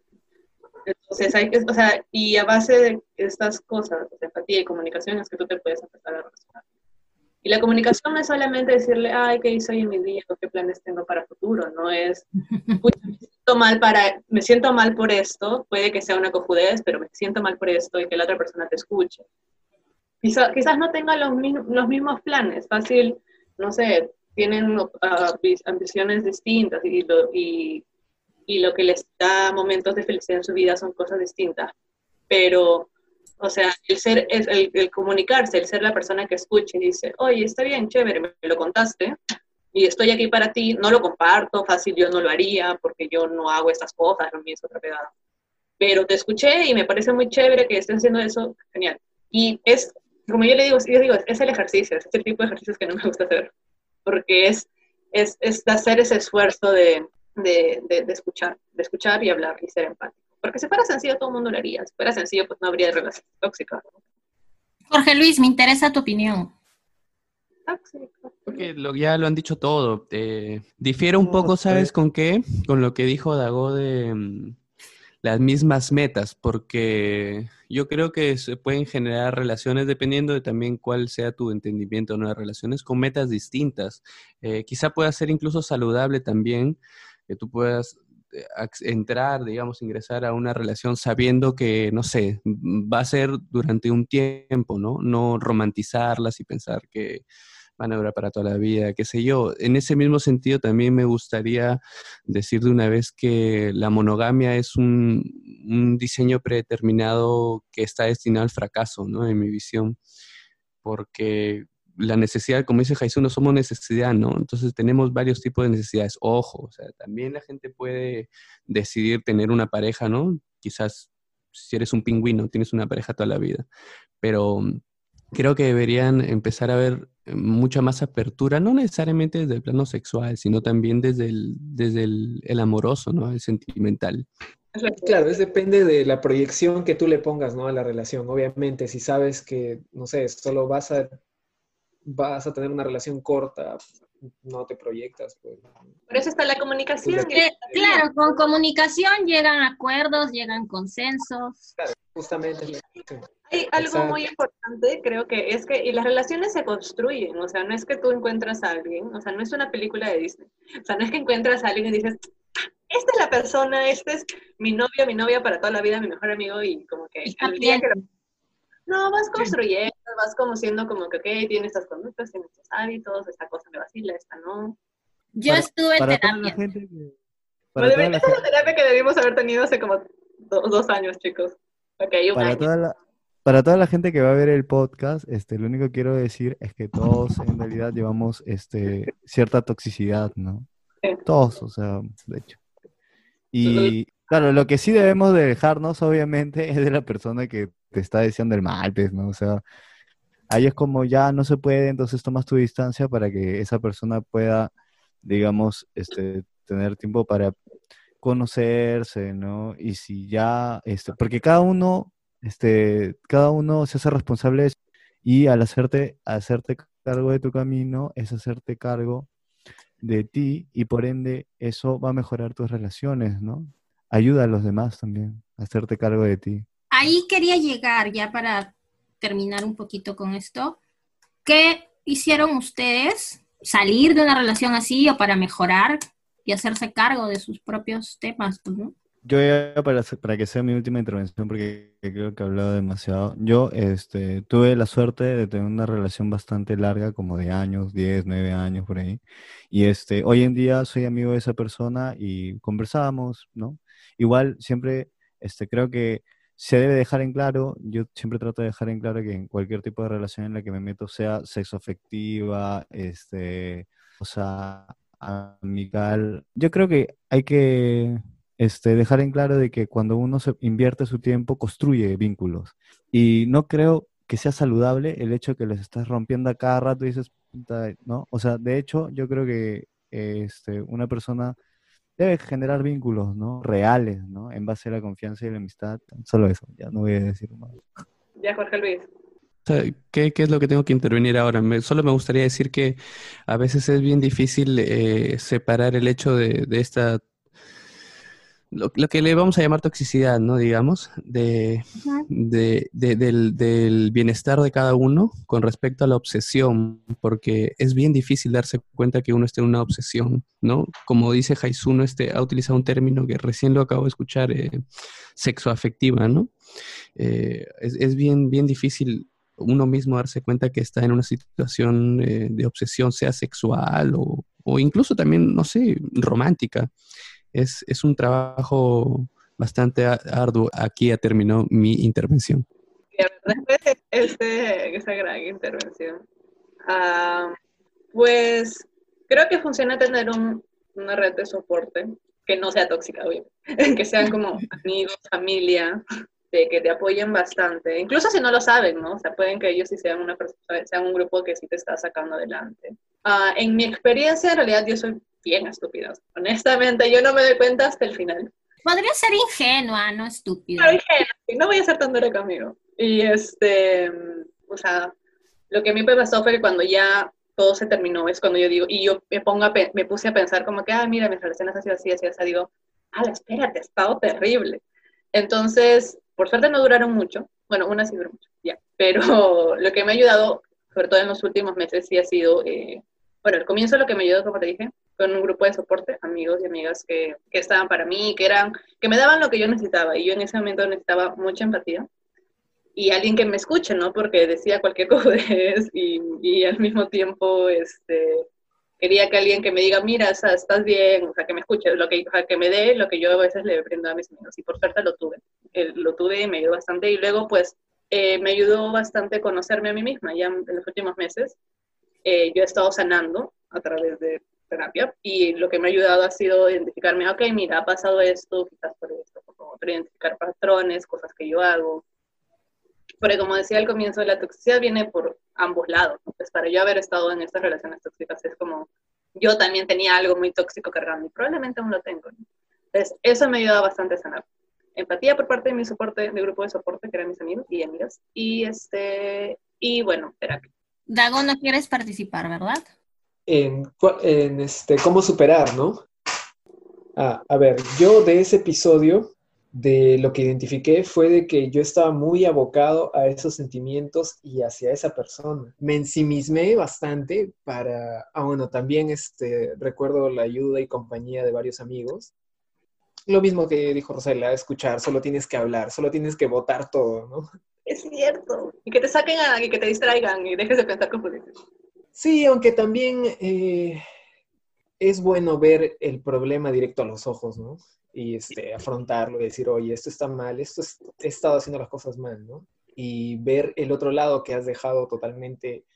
Entonces hay que, o sea, y a base de estas cosas, de empatía y comunicación, es que tú te puedes empezar a relacionar. Y la comunicación no es solamente decirle, ay, ¿qué hice hoy en mi día? ¿Qué planes tengo para el futuro? No es, me siento mal para, me siento mal por esto, puede que sea una cojudez, pero me siento mal por esto y que la otra persona te escuche. Quizá, quizás no tenga los, los mismos planes, fácil, no sé, tienen uh, ambiciones distintas y, y y lo que les da momentos de felicidad en su vida son cosas distintas. Pero, o sea, el ser, el, el comunicarse, el ser la persona que escuche y dice, oye, está bien, chévere, me, lo contaste y estoy aquí para ti, no lo comparto, fácil, yo no lo haría porque yo no hago estas cosas, no me es otra pegada. Pero te escuché y me parece muy chévere que estés haciendo eso, genial. Y es, como yo le digo, yo digo es el ejercicio, es el tipo de ejercicios que no me gusta hacer, porque es, es, es hacer ese esfuerzo de, de, de, escuchar, de escuchar y hablar y ser empático. Porque si fuera sencillo, todo el mundo lo haría. Si fuera sencillo, pues no habría relaciones tóxicas. ¿no? Jorge Luis, me interesa tu opinión. Tóxico. Porque lo, ya lo han dicho todo. Eh, difiere un poco, sí. ¿sabes con qué? Con lo que dijo Dago de mm, las mismas metas, porque yo creo que se pueden generar relaciones dependiendo de también cuál sea tu entendimiento ¿no? de relaciones con metas distintas. Eh, quizá pueda ser incluso saludable también que tú puedas eh, entrar, digamos, ingresar a una relación sabiendo que, no sé, va a ser durante un tiempo, ¿no? No romantizarlas y pensar que van a durar para toda la vida, qué sé yo. En ese mismo sentido, también me gustaría decir de una vez que la monogamia es un, un diseño predeterminado que está destinado al fracaso, ¿no? En mi visión, porque la necesidad, como dice Jesús, no somos necesidad, ¿no? Entonces tenemos varios tipos de necesidades. Ojo, o sea, también la gente puede decidir tener una pareja, ¿no? Quizás si eres un pingüino, tienes una pareja toda la vida, pero mm, creo que deberían empezar a ver eh, mucha más apertura, no necesariamente desde el plano sexual, sino también desde el, desde el, el amoroso, ¿no? El sentimental. Claro, es depende de la proyección que tú le pongas, ¿no? a la relación. Obviamente, si sabes que, no sé, solo vas a, vas a tener una relación corta, no te proyectas. Pues. Por eso está la comunicación. Pues Eh, claro, con comunicación llegan acuerdos, llegan consensos. Justamente. sí. Hay algo Exacto. muy importante, creo que es que y las relaciones se construyen, o sea, no es que tú encuentras a alguien, o sea, no es una película de Disney, o sea, no es que encuentras a alguien y dices, "Ah, esta es la persona, este es mi novia, mi novia para toda la vida, mi mejor amigo, y como que Está bien. que lo... No, vas construyendo, vas como siendo como que, ok, tiene estas conductas, tiene estos hábitos, esta cosa me vacila, esta no. Yo Para- estuve en para toda la terapia. gente que- para Vale, toda la esa es la terapia que debimos haber tenido hace como do- dos años, chicos. Ok, un para año. toda la, para toda la gente que va a ver el podcast, este, lo único que quiero decir es que todos en realidad llevamos este, cierta toxicidad, ¿no? Sí. Todos, o sea, de hecho. Y claro, lo que sí debemos de dejarnos, obviamente, [LAUGHS] es de la persona que te está deseando el mal, pues, ¿no? O sea, ahí es como ya no se puede, entonces tomas tu distancia para que esa persona pueda, digamos, este, tener tiempo para conocerse, ¿no? Y si ya, este, porque cada uno, este, cada uno se hace responsable de eso, y al hacerte, hacerte cargo de tu camino es hacerte cargo de ti y por ende eso va a mejorar tus relaciones, ¿no? Ayuda a los demás también, a hacerte cargo de ti. Ahí quería llegar ya para terminar un poquito con esto. ¿Qué hicieron ustedes? ¿Salir de una relación así o para mejorar y hacerse cargo de sus propios temas? pues, ¿no? Yo para, para que sea mi última intervención, porque creo que he hablado demasiado, yo este, tuve la suerte de tener una relación bastante larga, como de años, 10, 9 años por ahí, y este, hoy en día soy amigo de esa persona y conversamos, ¿no? Igual siempre este, creo que se debe dejar en claro, yo siempre trato de dejar en claro que en cualquier tipo de relación en la que me meto, sea sexoafectiva, este, o sea, amical, yo creo que hay que este, dejar en claro de que cuando uno se invierte su tiempo, construye vínculos. Y no creo que sea saludable el hecho de que les estás rompiendo a cada rato y dices, ¿no? O sea, de hecho, yo creo que este, una persona debe generar vínculos, ¿no? Reales, ¿no? En base a la confianza y la amistad. Solo eso, ya no voy a decir más. Ya, Jorge Luis. ¿qué, qué es lo que tengo que intervenir ahora? Me- solo me gustaría decir que a veces es bien difícil eh, separar el hecho de, de esta, lo, lo que le vamos a llamar toxicidad, ¿no? Digamos, de, de- de- del, del bienestar de cada uno con respecto a la obsesión, porque es bien difícil darse cuenta que uno está en una obsesión, ¿no? Como dice Jaisuno, este, ha utilizado un término que recién lo acabo de escuchar, eh, sexoafectiva, ¿no? Eh, es, es bien, bien difícil uno mismo darse cuenta que está en una situación eh, de obsesión, sea sexual o, o incluso también, no sé, romántica. Es, es un trabajo bastante arduo. Aquí ya terminó mi intervención. Y a ver, después de este, esa gran intervención, ah, pues creo que funciona tener un- una red de soporte que no sea tóxica, obvio. [LAUGHS] que sean como amigos, familia, de que te apoyen bastante, incluso si no lo saben, ¿no? O sea, pueden que ellos sí sean, una sean un grupo que sí te está sacando adelante. Ah, en mi experiencia, en realidad, yo soy bien estúpida. Honestamente, yo no me doy cuenta hasta el final. Podría ser ingenua, no estúpida. Pero dije, no voy a ser tan dura conmigo. Y este, o sea, lo que a mí me pasó fue que cuando ya todo se terminó, es cuando yo digo, y yo me, pongo a me puse a pensar como que, ah, mira, mis relaciones han sido así, así, así, digo, ah, espérate, ha estado terrible. Entonces, por suerte no duraron mucho, bueno, una sí duró mucho, ya, pero [LAUGHS] lo que me ha ayudado, sobre todo en los últimos meses, sí ha sido, eh, bueno, al comienzo lo que me ayudó, como te dije, con un grupo de soporte, amigos y amigas que, que estaban para mí, que eran, que me daban lo que yo necesitaba, y yo en ese momento necesitaba mucha empatía, y alguien que me escuche, ¿no? Porque decía cualquier [LAUGHS] cojudez y, y al mismo tiempo, este, quería que alguien que me diga, mira, o sea, estás bien, o sea, que me escuche, lo que, o sea, que me dé lo que yo a veces le brindo a mis amigos. Y por suerte lo tuve. Eh, lo tuve y me ayudó bastante. Y luego, pues, eh, me ayudó bastante conocerme a mí misma. Ya en los últimos meses, eh, yo he estado sanando a través de terapia y lo que me ha ayudado ha sido identificarme, ok, mira, ha pasado esto, quizás por esto, por otro, identificar patrones, cosas que yo hago. Porque como decía al comienzo, la toxicidad viene por ambos lados. Entonces, para yo haber estado en estas relaciones tóxicas es como, yo también tenía algo muy tóxico cargando y probablemente aún lo tengo. ¿no? Entonces, eso me ayuda bastante a sanar. Empatía por parte de mi soporte, mi grupo de soporte, que eran mis amigos y amigas. Y, este, y bueno, terapia. Dago, no quieres participar, ¿verdad? En, este, cómo superar, ¿no? Ah, a ver, yo de ese episodio, de lo que identifiqué fue de que yo estaba muy abocado a esos sentimientos y hacia esa persona. Me ensimismé bastante para, ah, bueno, también este, recuerdo la ayuda y compañía de varios amigos. Lo mismo que dijo Rosela, escuchar, solo tienes que hablar, solo tienes que votar todo, ¿no? Es cierto. Y que te saquen a, y que te distraigan y dejes de pensar dices. Sí, aunque también eh, es bueno ver el problema directo a los ojos, ¿no? Y este, afrontarlo y decir, oye, esto está mal, esto es- he estado haciendo las cosas mal, ¿no? Y ver el otro lado que has dejado totalmente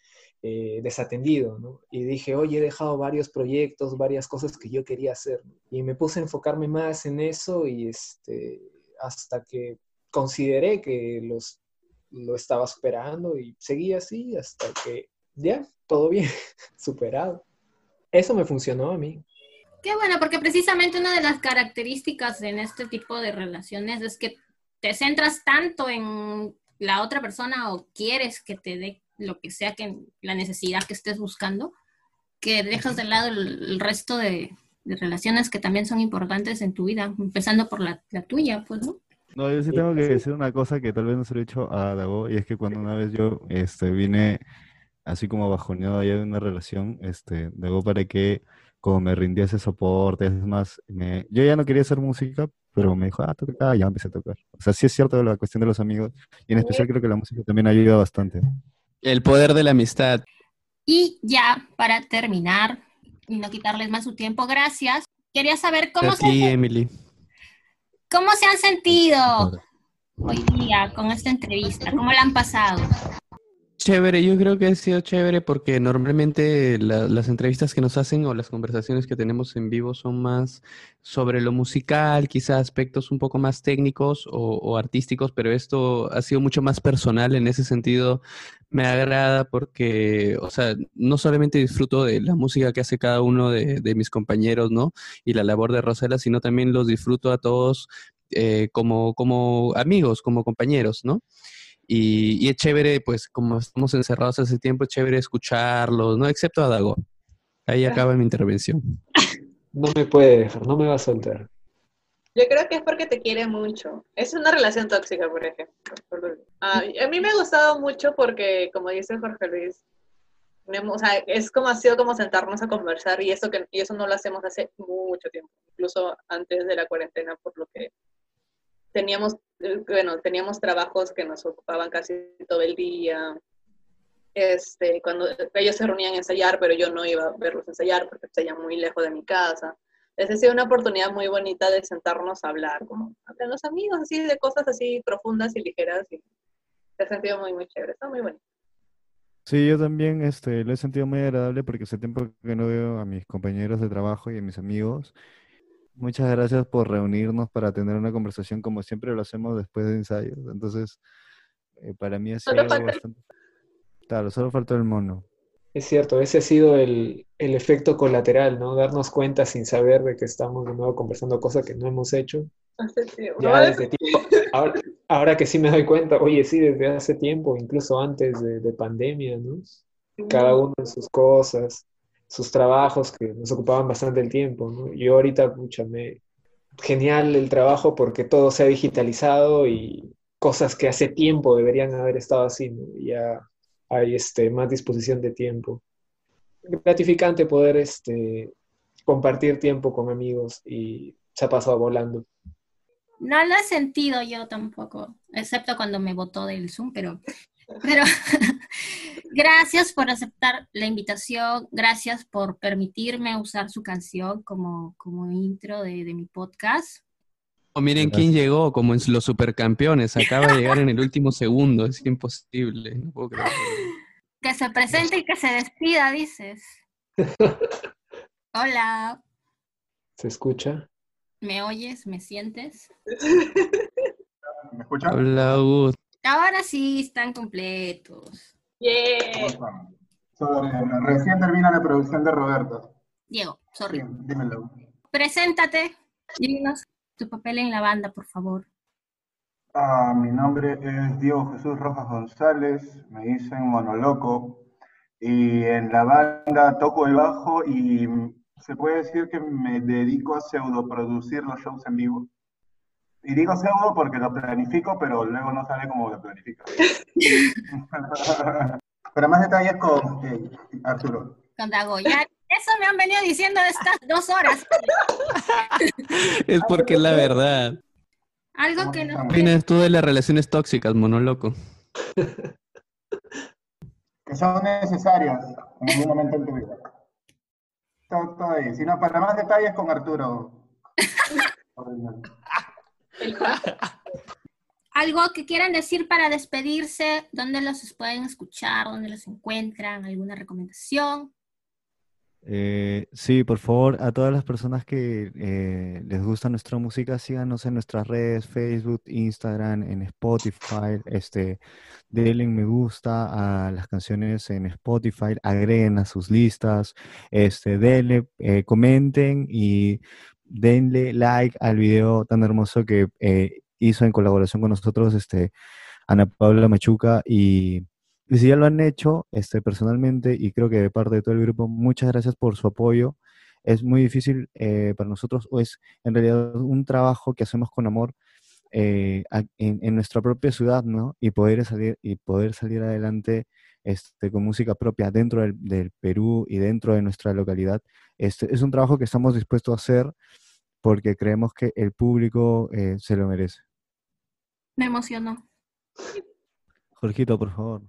eh, desatendido, ¿no? Y dije, oye, he dejado varios proyectos, varias cosas que yo quería hacer, ¿no? Y me puse a enfocarme más en eso y este, hasta que consideré que los, lo estaba superando y seguí así hasta que ya, todo bien, [LAUGHS] superado. Eso me funcionó a mí. Qué bueno, porque precisamente una de las características en este tipo de relaciones es que te centras tanto en la otra persona o quieres que te dé lo que sea que la necesidad que estés buscando, que dejas de lado el, el resto de, de relaciones que también son importantes en tu vida, empezando por la, la tuya, pues, ¿no? No, yo sí tengo que decir una cosa que tal vez no se lo he dicho a Dago, y es que cuando una vez yo este, vine así como bajoneado allá de una relación, este, Dago para que como me rindiese soporte, es más, me, yo ya no quería hacer música, pero me dijo, ah, toca acá, ya empecé a tocar. O sea, sí es cierto la cuestión de los amigos, y en especial creo que la música también ayuda bastante. El poder de la amistad. Y ya, para terminar y no quitarles más su tiempo, gracias. Quería saber cómo, ti, se, Emily. cómo se han sentido hoy día con esta entrevista, cómo la han pasado. Chévere, yo creo que ha sido chévere porque normalmente la- las entrevistas que nos hacen o las conversaciones que tenemos en vivo son más sobre lo musical, quizá aspectos un poco más técnicos o, artísticos, pero esto ha sido mucho más personal en ese sentido. Me agrada porque, o sea, no solamente disfruto de la música que hace cada uno de, de mis compañeros, ¿no? Y la labor de Rosela, sino también los disfruto a todos eh, como, como amigos, como compañeros, ¿no? Y, y es chévere, pues como estamos encerrados hace tiempo, es chévere escucharlos, ¿no? Excepto a Dago. Ahí acaba mi intervención. [LAUGHS] No me puede dejar, no me va a soltar. Yo creo que es porque te quiere mucho. Es una relación tóxica, por ejemplo. Ah, a mí me ha gustado mucho porque, como dice Jorge Luis, o sea, es como ha sido como sentarnos a conversar y eso, que, y eso no lo hacemos hace mucho tiempo, incluso antes de la cuarentena, por lo que teníamos, eh, bueno, teníamos trabajos que nos ocupaban casi todo el día. Este, cuando ellos se reunían a ensayar, pero yo no iba a verlos ensayar porque ensayan muy lejos de mi casa. Es sido una oportunidad muy bonita de sentarnos a hablar, como entre los amigos, así de cosas así profundas y ligeras. Y se ha sentido muy, muy chévere. Está muy bonito. Sí, yo también este, lo he sentido muy agradable porque hace tiempo que no veo a mis compañeros de trabajo y a mis amigos. Muchas gracias por reunirnos para tener una conversación como siempre lo hacemos después de ensayos. Entonces, eh, para mí ha sido Solo falta bastante... Claro, solo faltó el mono. Es cierto, ese ha sido el, el efecto colateral, ¿no? Darnos cuenta sin saber de que estamos de nuevo conversando cosas que no hemos hecho Hace tiempo. Ya desde tiempo. Ahora, ahora que sí me doy cuenta, oye, sí, desde hace tiempo, incluso antes de, de pandemia, ¿no? Cada uno en sus cosas, sus trabajos que nos ocupaban bastante el tiempo, ¿no? Yo ahorita, pucha. Genial el trabajo porque todo se ha digitalizado y cosas que hace tiempo deberían haber estado así, ¿no? Ya hay este, más disposición de tiempo. Gratificante poder este, compartir tiempo con amigos y se ha pasado volando. No lo he sentido yo tampoco, excepto cuando me votó del Zoom, pero, pero [LAUGHS] gracias por aceptar la invitación, gracias por permitirme usar su canción como, como intro de, de mi podcast. Oh, miren quién llegó, como en los supercampeones. Acaba de llegar en el [LAUGHS] último segundo. Es imposible. No puedo creer. Que se presente y que se despida, dices. [LAUGHS] Hola, ¿Se escucha? ¿me oyes? ¿Me sientes? ¿Me escuchan? Hola, Gus. Ahora sí están completos. ¿Cómo Yeah. Sobre- recién termina la producción de Roberto. Diego, sorry. dímelo. Preséntate. Dinos tu papel en la banda, por favor. Ah, mi nombre es Diego Jesús Rojas González, me dicen Monoloco, y en la banda toco el bajo y se puede decir que me dedico a pseudoproducir los shows en vivo. Y digo pseudo porque lo planifico, pero luego no sale como lo planifico. [LAUGHS] pero más detalles con eh, Arturo. Con Dago. Ya, eso me han venido diciendo estas dos horas. [LAUGHS] Es porque es la verdad. Algo ¿Cómo que no estamos? Opinas tú de las relaciones tóxicas, monoloco? que son necesarias en algún momento en tu vida. Todo, todo ahí. Si no, para más detalles con Arturo. [LAUGHS] [LAUGHS] Algo que quieran decir para despedirse, dónde los pueden escuchar, dónde los encuentran, alguna recomendación. Eh, sí, por favor, a todas las personas que eh, les gusta nuestra música, síganos en nuestras redes, Facebook, Instagram, en Spotify, este, denle me gusta a las canciones en Spotify, agreguen a sus listas, este, denle, eh, comenten y denle like al video tan hermoso que eh, hizo en colaboración con nosotros, este, Ana Paula Machuca y si ya lo han hecho, este, personalmente, y creo que de parte de todo el grupo, muchas gracias por su apoyo. Es muy difícil eh, para nosotros, o es en realidad un trabajo que hacemos con amor eh, en, en nuestra propia ciudad, ¿no? Y poder salir, y poder salir adelante este, con música propia dentro del, del Perú y dentro de nuestra localidad. Este, es un trabajo que estamos dispuestos a hacer porque creemos que el público eh, se lo merece. Me emocionó. Jorgito, por favor.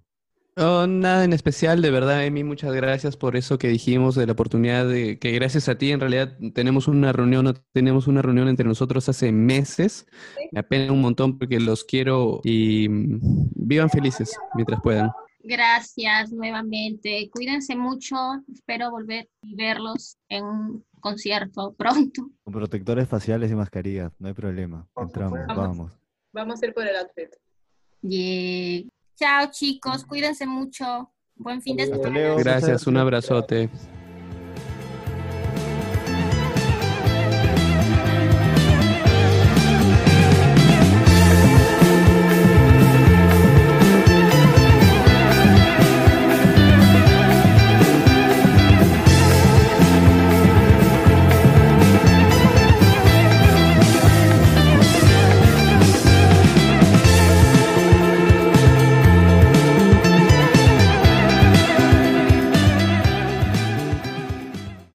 Oh, nada en especial, de verdad, Emi, muchas gracias por eso que dijimos, de la oportunidad de que gracias a ti en realidad tenemos una reunión, no tenemos una reunión entre nosotros hace meses. Me apena un montón porque los quiero y mm, vivan felices mientras puedan. Gracias nuevamente. Cuídense mucho. Espero volver y verlos en un concierto pronto. [LAUGHS] Con protectores faciales y mascarillas, no hay problema. Entramos, vamos. Vamos a ir por el outfit. Yeah. Chao chicos, cuídense mucho. Buen fin de semana. luego. Gracias, un abrazote.